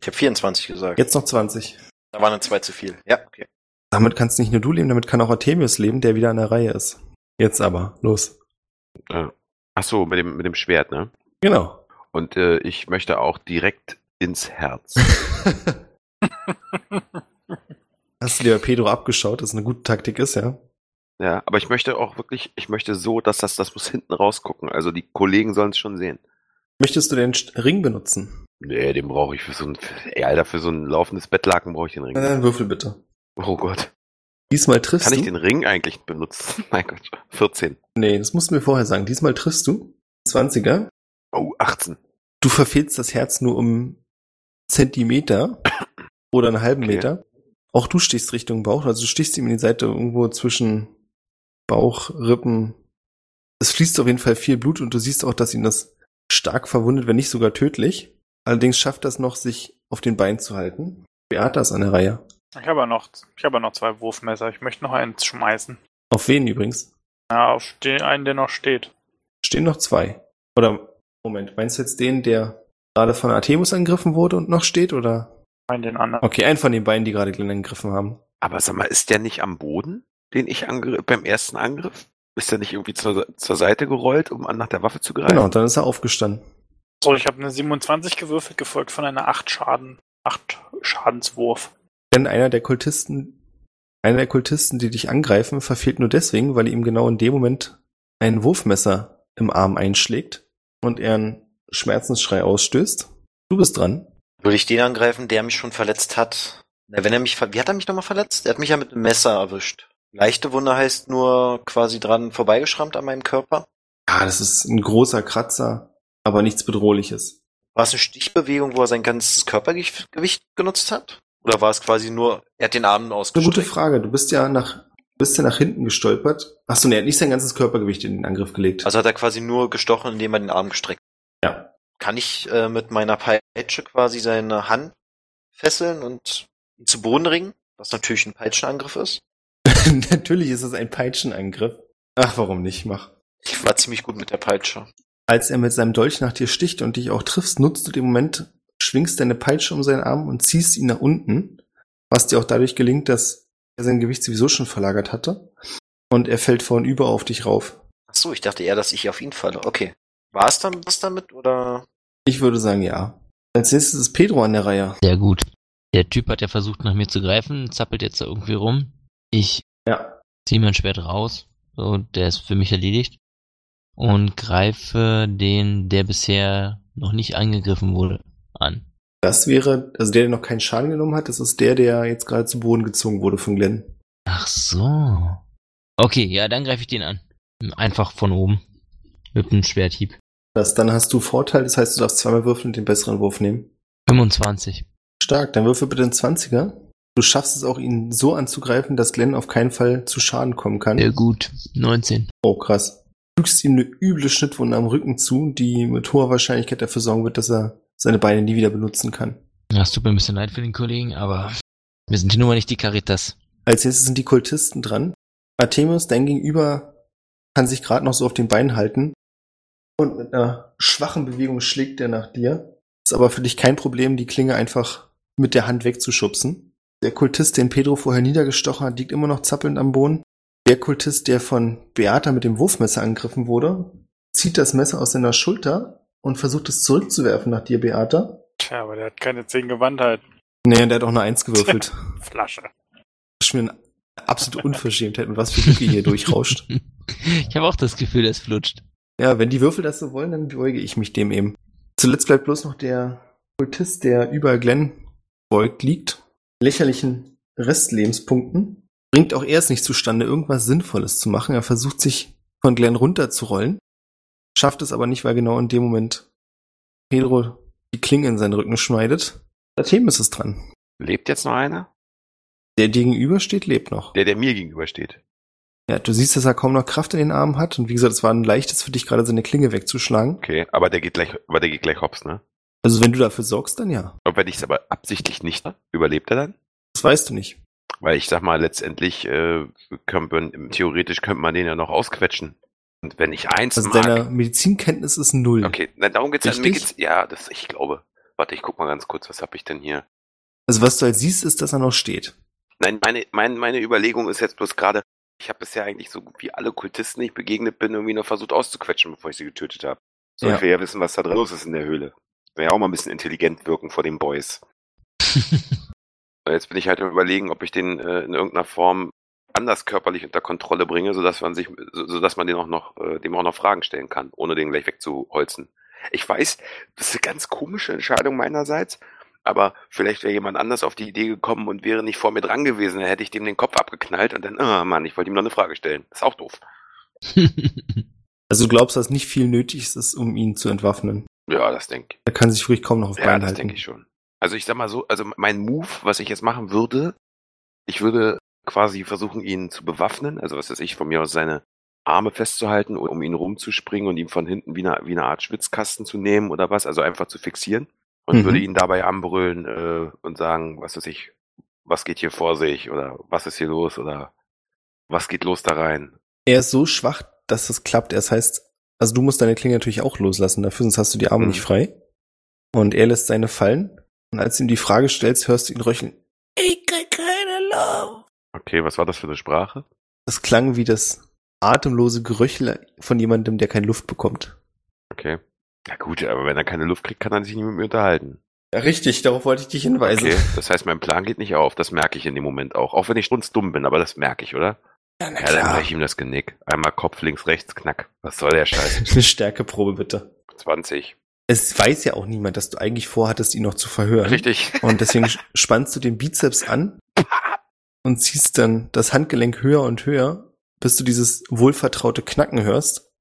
Ich habe 24 gesagt. Jetzt noch 20. Da waren dann zwei zu viel. Ja, okay. Damit kannst nicht nur du leben, damit kann auch Artemius leben, der wieder an der Reihe ist. Jetzt aber, los. Äh, ach so, mit dem, mit dem Schwert, ne? Genau. Und äh, ich möchte auch direkt ins Herz. Hast du dir Pedro abgeschaut, dass es eine gute Taktik ist, ja? Ja, aber ich möchte auch wirklich, ich möchte so, dass das, das muss hinten rausgucken. Also die Kollegen sollen es schon sehen. Möchtest du den Ring benutzen? Nee, den brauche ich für so ein, ey, Alter, für so ein laufendes Bettlaken brauche ich den Ring. Dann würfel bitte. Oh Gott. Diesmal triffst Kann du. ich den Ring eigentlich benutzen? Mein Gott. 14. nee, das musst du mir vorher sagen. Diesmal triffst du. 20er. Oh, 18. Du verfehlst das Herz nur um Zentimeter oder einen halben Okay. Meter. Auch du stichst Richtung Bauch, also du stichst ihm in die Seite irgendwo zwischen Bauch, Rippen. Es fließt auf jeden Fall viel Blut und du siehst auch, dass ihn das stark verwundet, wenn nicht sogar tödlich. Allerdings schafft das noch, sich auf den Beinen zu halten. Beata ist an der Reihe. Ich habe ja noch, ich habe noch zwei Wurfmesser. Ich möchte noch eins schmeißen. Auf wen übrigens? Ja, auf den einen, der noch steht. Stehen noch zwei. Oder, Moment, meinst du jetzt den, der gerade von Artemus angegriffen wurde und noch steht, oder? Meine den anderen. Okay, einen von den beiden, die gerade Glenn angegriffen haben. Aber sag mal, ist der nicht am Boden, den ich beim ersten Angriff? Ist der nicht irgendwie zur, zur Seite gerollt, um an nach der Waffe zu greifen? Genau, dann ist er aufgestanden. So, ich habe eine 27 gewürfelt, gefolgt von einer 8 Schaden, 8 Schadenswurf. Denn einer der Kultisten, einer der Kultisten, die dich angreifen, verfehlt nur deswegen, weil ihm genau in dem Moment ein Wurfmesser im Arm einschlägt und er einen Schmerzensschrei ausstößt. Du bist dran. Würde ich den angreifen, der mich schon verletzt hat? Na, wenn er mich, wie hat er mich nochmal verletzt? Er hat mich ja mit einem Messer erwischt. Leichte Wunde heißt nur quasi dran vorbeigeschrammt an meinem Körper. Ja, das ist ein großer Kratzer, aber nichts Bedrohliches. War es eine Stichbewegung, wo er sein ganzes Körpergewicht Gewicht genutzt hat? Oder war es quasi nur, er hat den Arm Eine ausgestreckt? gute Frage. Du bist ja nach, bist ja nach hinten gestolpert. Achso, nee, er hat nicht sein ganzes Körpergewicht in den Angriff gelegt. Also hat er quasi nur gestochen, indem er den Arm gestreckt ja. Kann ich äh, mit meiner Peitsche quasi seine Hand fesseln und ihn zu Boden ringen? Was natürlich ein Peitschenangriff ist. Natürlich ist es ein Peitschenangriff. Ach, warum nicht? Mach. Ich war ziemlich gut mit der Peitsche. Als er mit seinem Dolch nach dir sticht und dich auch triffst, nutzt du den Moment, schwingst deine Peitsche um seinen Arm und ziehst ihn nach unten, was dir auch dadurch gelingt, dass er sein Gewicht sowieso schon verlagert hatte. Und er fällt vornüber auf dich rauf. Ach so, ich dachte eher, dass ich auf ihn falle. Okay. War es dann was damit oder? Ich würde sagen, ja. Als nächstes ist Pedro an der Reihe. Sehr gut. Der Typ hat ja versucht, nach mir zu greifen, zappelt jetzt da irgendwie rum. Ich Ja. ziehe mein Schwert raus. So, der ist für mich erledigt. Und greife den, der bisher noch nicht angegriffen wurde, an. Das wäre, also der, der noch keinen Schaden genommen hat, das ist der, der jetzt gerade zu Boden gezogen wurde von Glenn. Ach so. Okay, ja, dann greife ich den an. Einfach von oben. Mit einem Schwerthieb. Das, dann hast du Vorteil, das heißt, du darfst zweimal würfeln und den besseren Wurf nehmen. 25. Stark, dann würfel bitte einen 20er. Du schaffst es auch, ihn so anzugreifen, dass Glenn auf keinen Fall zu Schaden kommen kann. Sehr gut. 19. Oh, krass. Du fügst ihm eine üble Schnittwunde am Rücken zu, die mit hoher Wahrscheinlichkeit dafür sorgen wird, dass er seine Beine nie wieder benutzen kann. Ja, es tut mir ein bisschen leid für den Kollegen, aber wir sind hier nun mal nicht die Caritas. Als nächstes sind die Kultisten dran. Artemis, dein Gegenüber, kann sich gerade noch so auf den Beinen halten. Und mit einer schwachen Bewegung schlägt er nach dir. Ist aber für dich kein Problem, die Klinge einfach mit der Hand wegzuschubsen. Der Kultist, den Pedro vorher niedergestochen hat, liegt immer noch zappelnd am Boden. Der Kultist, der von Beata mit dem Wurfmesser angegriffen wurde, zieht das Messer aus seiner Schulter und versucht es zurückzuwerfen nach dir, Beata. Tja, aber der hat keine 10 Gewandtheit. Nee, der hat auch eine Eins gewürfelt. Flasche. Das ist schon eine absolute Unverschämtheit, mit was für Glück ihr hier durchrauscht. Ich habe auch das Gefühl, es flutscht. Ja, wenn die Würfel das so wollen, dann beuge ich mich dem eben. Zuletzt bleibt bloß noch der Kultist, der über Glenn beugt liegt. Lächerlichen Restlebenspunkten. Bringt auch er es nicht zustande, irgendwas Sinnvolles zu machen. Er versucht sich von Glenn runterzurollen. Schafft es aber nicht, weil genau in dem Moment Pedro die Klinge in seinen Rücken schneidet. Der Thema ist es dran. Lebt jetzt noch einer? Der dir gegenübersteht, lebt noch. Der, der mir gegenübersteht. Ja, du siehst, dass er kaum noch Kraft in den Armen hat. Und wie gesagt, es war ein leichtes für dich, gerade seine Klinge wegzuschlagen. Okay, aber der geht gleich, aber der geht gleich hops, ne? Also wenn du dafür sorgst, dann ja. Und wenn ich es aber absichtlich nicht, überlebt er dann? Das weißt du nicht. Weil ich sag mal, letztendlich äh, könnte man, theoretisch könnte man den ja noch ausquetschen. Und wenn ich eins Also mag, deine Medizinkenntnis ist null. Okay, na, darum geht's ja. Mir Richtig? geht's, ja, das, ich glaube. Warte, ich guck mal ganz kurz, was habe ich denn hier? Also was du halt siehst, ist, dass er noch steht. Nein, meine, meine, meine Überlegung ist jetzt bloß gerade, ich habe bisher eigentlich so gut wie alle Kultisten, die ich begegnet bin, irgendwie noch versucht auszuquetschen, bevor ich sie getötet habe. So, Ja. ich will ja wissen, was da drin los ist in der Höhle. Will ja auch mal ein bisschen intelligent wirken vor den Boys. Jetzt bin ich halt überlegen, ob ich den äh, in irgendeiner Form anders körperlich unter Kontrolle bringe, sodass man sich, so, sodass man den auch noch, äh, dem auch noch Fragen stellen kann, ohne den gleich wegzuholzen. Ich weiß, das ist eine ganz komische Entscheidung meinerseits, aber vielleicht wäre jemand anders auf die Idee gekommen und wäre nicht vor mir dran gewesen, dann hätte ich dem den Kopf abgeknallt und dann, ah Mann, ich wollte ihm noch eine Frage stellen. ist auch doof. Also du glaubst, dass nicht viel nötig ist, um ihn zu entwaffnen. Ja, das denke ich. Er kann sich ruhig kaum noch auf Ja, Bein das halten. denke ich schon. Also ich sag mal so, also mein Move, was ich jetzt machen würde, ich würde quasi versuchen, ihn zu bewaffnen, also was weiß ich, von mir aus seine Arme festzuhalten, um ihn rumzuspringen und ihm von hinten wie eine, wie eine Art Schwitzkasten zu nehmen oder was, also einfach zu fixieren. Und Mhm. würde ihn dabei anbrüllen äh, und sagen, was weiß ich, was geht hier vor sich oder was ist hier los oder was geht los da rein. Er ist so schwach, dass das klappt. Das heißt, also du musst deine Klinge natürlich auch loslassen dafür, sonst hast du die Arme Mhm. nicht frei. Und er lässt seine fallen. Und als du ihm die Frage stellst, hörst du ihn röcheln. Luft. Okay, was war das für eine Sprache? Das klang wie das atemlose Geröchel von jemandem, der keine Luft bekommt. Okay. Ja gut, aber wenn er keine Luft kriegt, kann er sich nicht mit mir unterhalten. Ja, richtig, darauf wollte ich dich hinweisen. Okay, das heißt, mein Plan geht nicht auf. Das merke ich in dem Moment auch. Auch wenn ich strunzdumm bin, aber das merke ich, oder? Ja, na Ja, dann breche ich ihm das Genick. Einmal Kopf links, rechts, knack. Was soll der Scheiß? Eine Stärkeprobe bitte. 20. Es weiß ja auch niemand, dass du eigentlich vorhattest, ihn noch zu verhören. Richtig. Und deswegen spannst du den Bizeps an und ziehst dann das Handgelenk höher und höher, bis du dieses wohlvertraute Knacken hörst.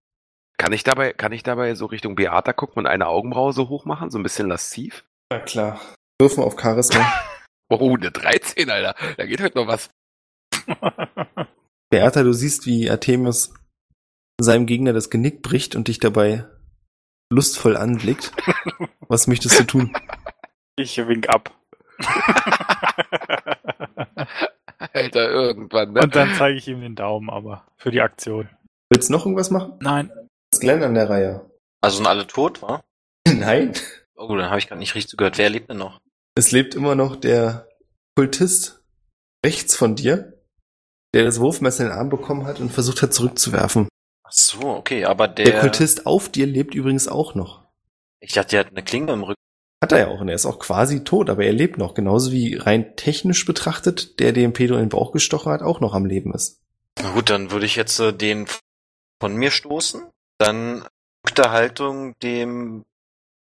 Kann ich dabei, kann ich dabei so Richtung Beata gucken und eine Augenbraue so hoch machen? So ein bisschen lasziv? Na klar. Würfen auf Charisma. Oh, eine 13, Alter. Da geht heute noch was. Beata, du siehst, wie Artemis seinem Gegner das Genick bricht und dich dabei lustvoll anblickt. Was möchtest du tun? ich wink ab. Alter, irgendwann, ne? Und dann zeige ich ihm den Daumen, aber für die Aktion. Willst du noch irgendwas machen? Nein. Ist Glenn an der Reihe? Also sind alle tot, wa? Nein. Oh, dann habe ich gerade nicht richtig zugehört. Wer lebt denn noch? Es lebt immer noch der Kultist rechts von dir, der das Wurfmesser in den Arm bekommen hat und versucht hat zurückzuwerfen. Ach so, okay, aber der, Der, Kultist auf dir lebt übrigens auch noch. ich dachte, der hat eine Klinge im Rücken. Hat er ja auch und er ist auch quasi tot, aber er lebt noch. Genauso wie rein technisch betrachtet, der dem Pedro in den Bauch gestochen hat, auch noch am Leben ist. Na gut, dann würde ich jetzt äh, den von mir stoßen, dann der Haltung dem,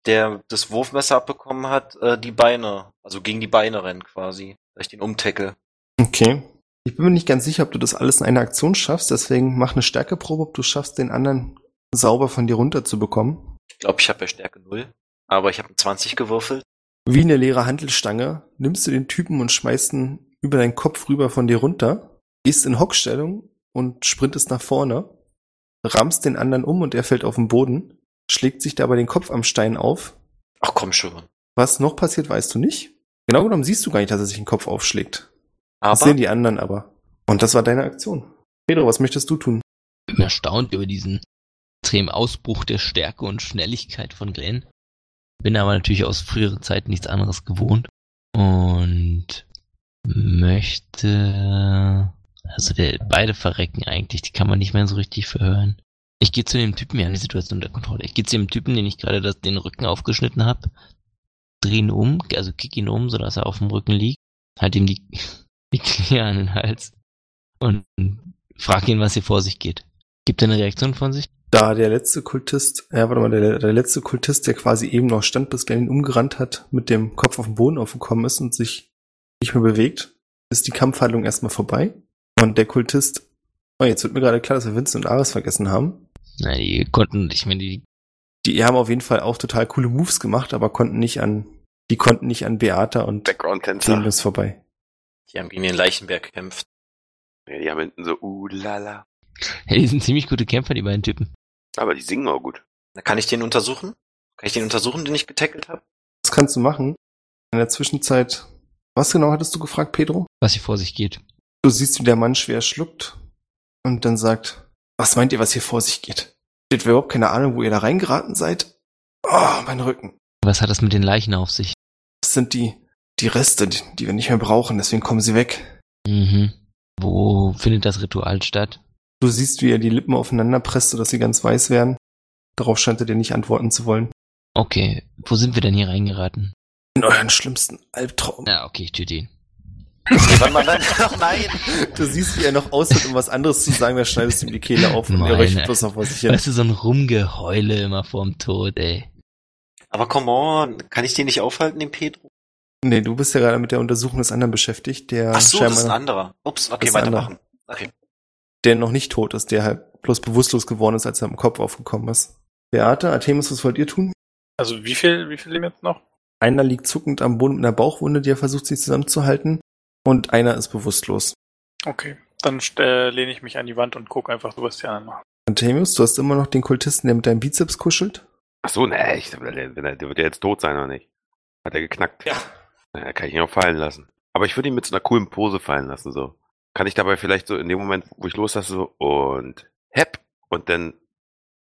der das Wurfmesser abbekommen hat, äh, die Beine, also gegen die Beine rennen quasi, dass ich den umtecke. Okay. Ich bin mir nicht ganz sicher, ob du das alles in einer Aktion schaffst, deswegen mach eine Stärkeprobe, ob du schaffst, den anderen sauber von dir runterzubekommen. Ich glaube, ich habe ja Stärke 0, aber ich habe eine 20 gewürfelt. Wie eine leere Handelstange nimmst du den Typen und schmeißt ihn über deinen Kopf rüber von dir runter, gehst in Hockstellung und sprintest nach vorne, rammst den anderen um und er fällt auf den Boden, schlägt sich dabei den Kopf am Stein auf. Ach komm schon. Was noch passiert, weißt du nicht. Genau genommen siehst du gar nicht, dass er sich den Kopf aufschlägt. Das Aber sehen die anderen aber. Und das war deine Aktion. Pedro, was möchtest du tun? bin erstaunt über diesen extremen Ausbruch der Stärke und Schnelligkeit von Glenn. Bin aber natürlich aus früheren Zeiten nichts anderes gewohnt. Und möchte. Also der, beide verrecken eigentlich, die kann man nicht mehr so richtig verhören. Ich gehe zu dem Typen, ja, die Situation unter Kontrolle. Ich gehe zu dem Typen, den ich gerade das, den Rücken aufgeschnitten habe, dreh ihn um, also kick ihn um, sodass er auf dem Rücken liegt, halt ihm die, die Klinge an den Hals und frag ihn, was hier vor sich geht. Gibt er eine Reaktion von sich? da der letzte Kultist, ja, warte mal, der, der letzte Kultist, der quasi eben noch stand, bis Glenn ihn umgerannt hat, mit dem Kopf auf den Boden aufgekommen ist und sich nicht mehr bewegt, ist die Kampfhandlung erstmal vorbei. Und der Kultist, oh, jetzt wird mir gerade klar, dass wir Vincent und Ares vergessen haben. Na, die konnten, ich meine, die, Die haben auf jeden Fall auch total coole Moves gemacht, aber konnten nicht an, die konnten nicht an Beata und Background-Tänzer. Vorbei. Die haben gegen den Leichenberg gekämpft. Ja, die haben hinten so, uh, lala. Hey, die sind ziemlich gute Kämpfer, die beiden Typen. Aber die singen auch gut. Na, kann ich den untersuchen? Kann ich den untersuchen, den ich getackelt habe? Was kannst du machen? In der Zwischenzeit, was genau hattest du gefragt, Pedro? Was hier vor sich geht. Du siehst, wie der Mann schwer schluckt und dann sagt, was meint ihr, was hier vor sich geht? Ihr überhaupt keine Ahnung, wo ihr da reingeraten seid? Oh, mein Rücken. Was hat das mit den Leichen auf sich? Das sind die, die Reste, die, die wir nicht mehr brauchen, deswegen kommen sie weg. Mhm. Wo findet das Ritual statt? Du siehst, wie er die Lippen aufeinander presst, sodass sie ganz weiß werden. Darauf scheint er dir nicht antworten zu wollen. Okay, wo sind wir denn hier reingeraten? In euren schlimmsten Albtraum. Ja, okay, ich töte ihn. Warte mal, nein, ach nein. Du siehst, wie er noch aushört, um was anderes zu sagen, da schneidest du ihm die Kehle auf und er röchelt bloß noch vor sich hin. Weißt du, so ein Rumgeheule immer vorm Tod, ey. Aber come on, kann ich den nicht aufhalten, den Pedro? Nee, du bist ja gerade mit der Untersuchung des anderen beschäftigt, der Ach so, das ist ein anderer. Ups, okay, weitermachen. Okay. Der noch nicht tot ist, der halt bloß bewusstlos geworden ist, als er im Kopf aufgekommen ist. Beate, Artemis, was wollt ihr tun? Also wie viel, wie viel leben jetzt noch? Einer liegt zuckend am Boden mit einer Bauchwunde, die er versucht, sich zusammenzuhalten. Und einer ist bewusstlos. Okay. Dann äh, lehne ich mich an die Wand und gucke einfach so, was die anderen machen. Artemis, du hast immer noch den Kultisten, der mit deinem Bizeps kuschelt. Ach so, ne, ich, wenn er, der wird ja jetzt tot sein, oder nicht? Hat er geknackt? Ja. Na, kann ich ihn auch fallen lassen. Aber ich würde ihn mit so einer coolen Pose fallen lassen, so. Kann ich dabei vielleicht so in dem Moment, wo ich loslasse, so und hepp und dann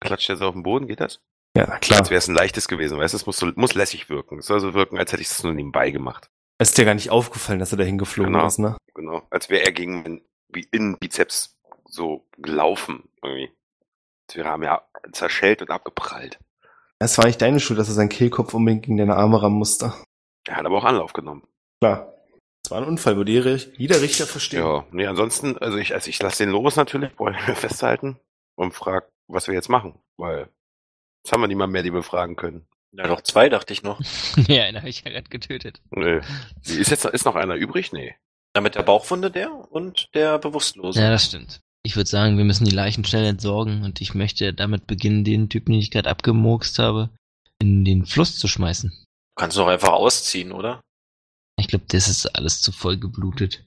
klatscht er so auf den Boden, geht das? Ja, klar. Als wäre es ein leichtes gewesen, weißt du, es muss, so, muss lässig wirken. Es soll so wirken, als hätte ich es nur nebenbei gemacht. Es ist dir gar nicht aufgefallen, dass er da hingeflogen Genau. ist, ne? Genau. Als wäre er gegen Bi- Innenbizeps so gelaufen, irgendwie. Als wäre er mir zerschellt und abgeprallt. Es war nicht deine Schuld, dass er seinen Kehlkopf unbedingt gegen deine Arme rammen musste. Er hat aber auch Anlauf genommen. Klar. War ein Unfall, würde jeder jeder Richter verstehen. Ja, nee, ansonsten, also ich, also ich lasse den los natürlich, wollte ich mir festhalten und frag, was wir jetzt machen, weil jetzt haben wir niemand mehr, die wir fragen können. Na doch, zwei dachte ich noch. ja, einen habe ich ja gerade getötet. Nee. Ist jetzt ist noch einer übrig? Nee. Na, mit der Bauchwunde der und der Bewusstlose. Ja, das stimmt. Ich würde sagen, wir müssen die Leichen schnell entsorgen und ich möchte damit beginnen, den Typen, den ich gerade abgemurkst habe, in den Fluss zu schmeißen. Du kannst doch einfach ausziehen, oder? Ich glaube, das ist alles zu voll geblutet.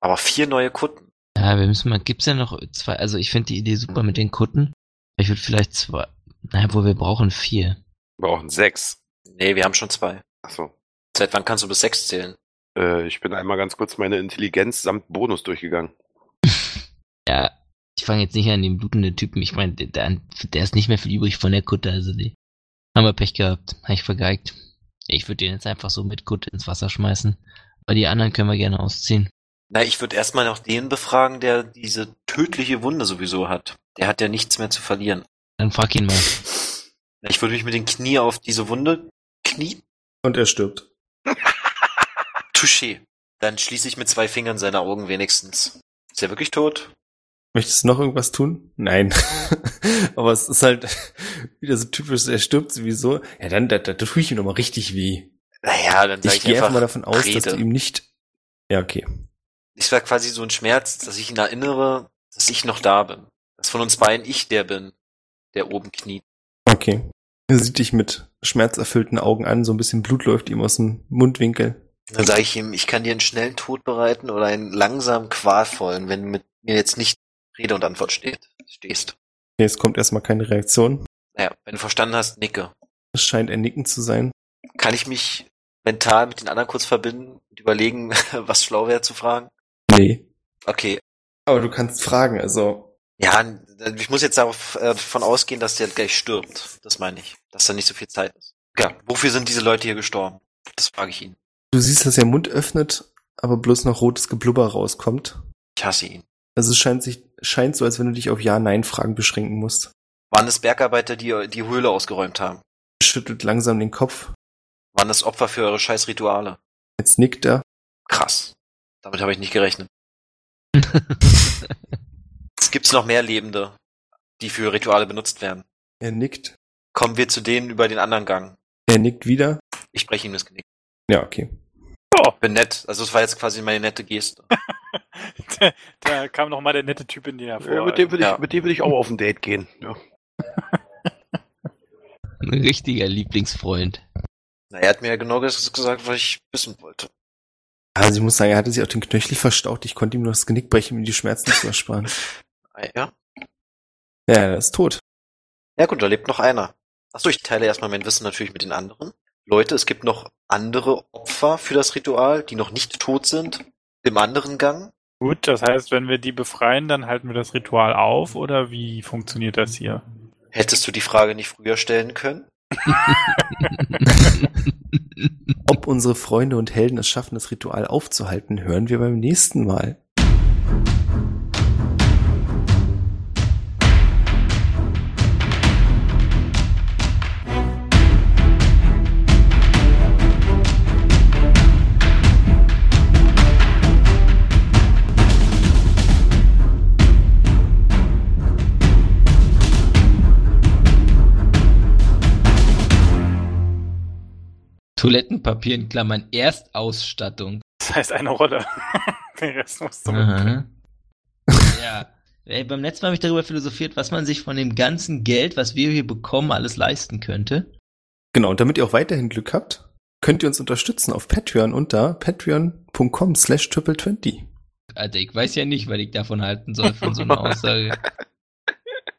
Aber vier neue Kutten. Ja, wir müssen mal, gibt's ja noch zwei, also ich finde die Idee super mit den Kutten. Ich würde vielleicht zwei, naja, wo wir brauchen vier. Wir brauchen sechs. Nee, wir haben schon zwei. Ach so. Seit wann kannst du bis sechs zählen? Äh, ich bin einmal ganz kurz meine Intelligenz samt Bonus durchgegangen. Ja, ich fange jetzt nicht an den blutenden Typen. Ich meine, der, der der ist nicht mehr viel übrig von der Kutte, also die haben wir Pech gehabt. Habe ich vergeigt. Ich würde den jetzt einfach so mit Kutte ins Wasser schmeißen. Aber die anderen können wir gerne ausziehen. Na, ich würde erstmal noch den befragen, der diese tödliche Wunde sowieso hat. Der hat ja nichts mehr zu verlieren. Dann frag ihn mal. Ich würde mich mit den Knie auf diese Wunde knien. Und er stirbt. Touché. Dann schließe ich mit zwei Fingern seine Augen wenigstens. Ist er wirklich tot? Möchtest du noch irgendwas tun? Nein. Aber es ist halt wieder so typisch, er stirbt sowieso. Ja, dann, da, da, tue ich ihm nochmal richtig weh. Naja, dann sage Ich ich, gehe einfach einfach mal davon aus, Rede. dass du ihm nicht. Ja, okay. Ich war quasi so ein Schmerz, dass ich ihn erinnere, dass ich noch da bin. Dass von uns beiden ich der bin, der oben kniet. Okay. Er sieht dich mit schmerzerfüllten Augen an, so ein bisschen Blut läuft ihm aus dem Mundwinkel. Dann sage ich ihm, ich kann dir einen schnellen Tod bereiten oder einen langsamen, qualvollen, wenn mit mir jetzt nicht Rede und Antwort steht, stehst. Okay, es kommt erstmal keine Reaktion. Naja, wenn du verstanden hast, nicke. Es scheint ein Nicken zu sein. Kann ich mich mental mit den anderen kurz verbinden und überlegen, was schlau wäre zu fragen? Nee. Okay. Aber du kannst fragen, also. Ja, ich muss jetzt äh, davon ausgehen, dass der gleich stirbt. Das meine ich. Dass da nicht so viel Zeit ist. Ja, wofür sind diese Leute hier gestorben? Das frage ich ihn. Du siehst, dass er Mund öffnet, aber bloß noch rotes Geblubber rauskommt. Ich hasse ihn. Also es scheint sich, scheint so, als wenn du dich auf Ja-Nein-Fragen beschränken musst. Waren es Bergarbeiter, die die Höhle ausgeräumt haben? Schüttelt langsam den Kopf. Waren es Opfer für eure scheiß Rituale? Jetzt nickt er. Krass. Damit habe ich nicht gerechnet. Es gibt's noch mehr Lebende. die für Rituale benutzt werden. Er nickt. Kommen wir zu denen über den anderen Gang. Er nickt wieder. Ich breche ihm das Genick. Ja, okay. Oh, Bin nett. Also es war jetzt quasi meine nette Geste. da, da kam noch mal der nette Typ in dir hervor. Ja, mit dem will ich, Ja. mit dem will ich auch auf ein Date gehen. Ja. Ein richtiger Lieblingsfreund. Na, er hat mir ja genau das gesagt, was ich wissen wollte. Also ich muss sagen, er hatte sich auch den Knöchel verstaucht. Ich konnte ihm nur das Genick brechen, um ihm die Schmerzen zu ersparen. Ja. Ja, er ist tot. Ja gut, da lebt noch einer. Achso, ich teile erstmal mein Wissen natürlich mit den anderen. Leute, es gibt noch andere Opfer für das Ritual, die noch nicht tot sind. Im anderen Gang. Gut, das heißt, wenn wir die befreien, dann halten wir das Ritual auf oder wie funktioniert das hier? Hättest du die Frage nicht früher stellen können? Ob unsere Freunde und Helden es schaffen, das Ritual aufzuhalten, hören wir beim nächsten Mal. Toilettenpapier in Klammern Erstausstattung. Das heißt eine Rolle. Den Rest musst du ja. Ey, beim letzten Mal habe ich darüber philosophiert, was man sich von dem ganzen Geld, was wir hier bekommen, alles leisten könnte. Genau, und damit ihr auch weiterhin Glück habt, könnt ihr uns unterstützen auf Patreon unter patreon.com slash triple20. Alter, ich weiß ja nicht, was ich davon halten soll von so einer Aussage.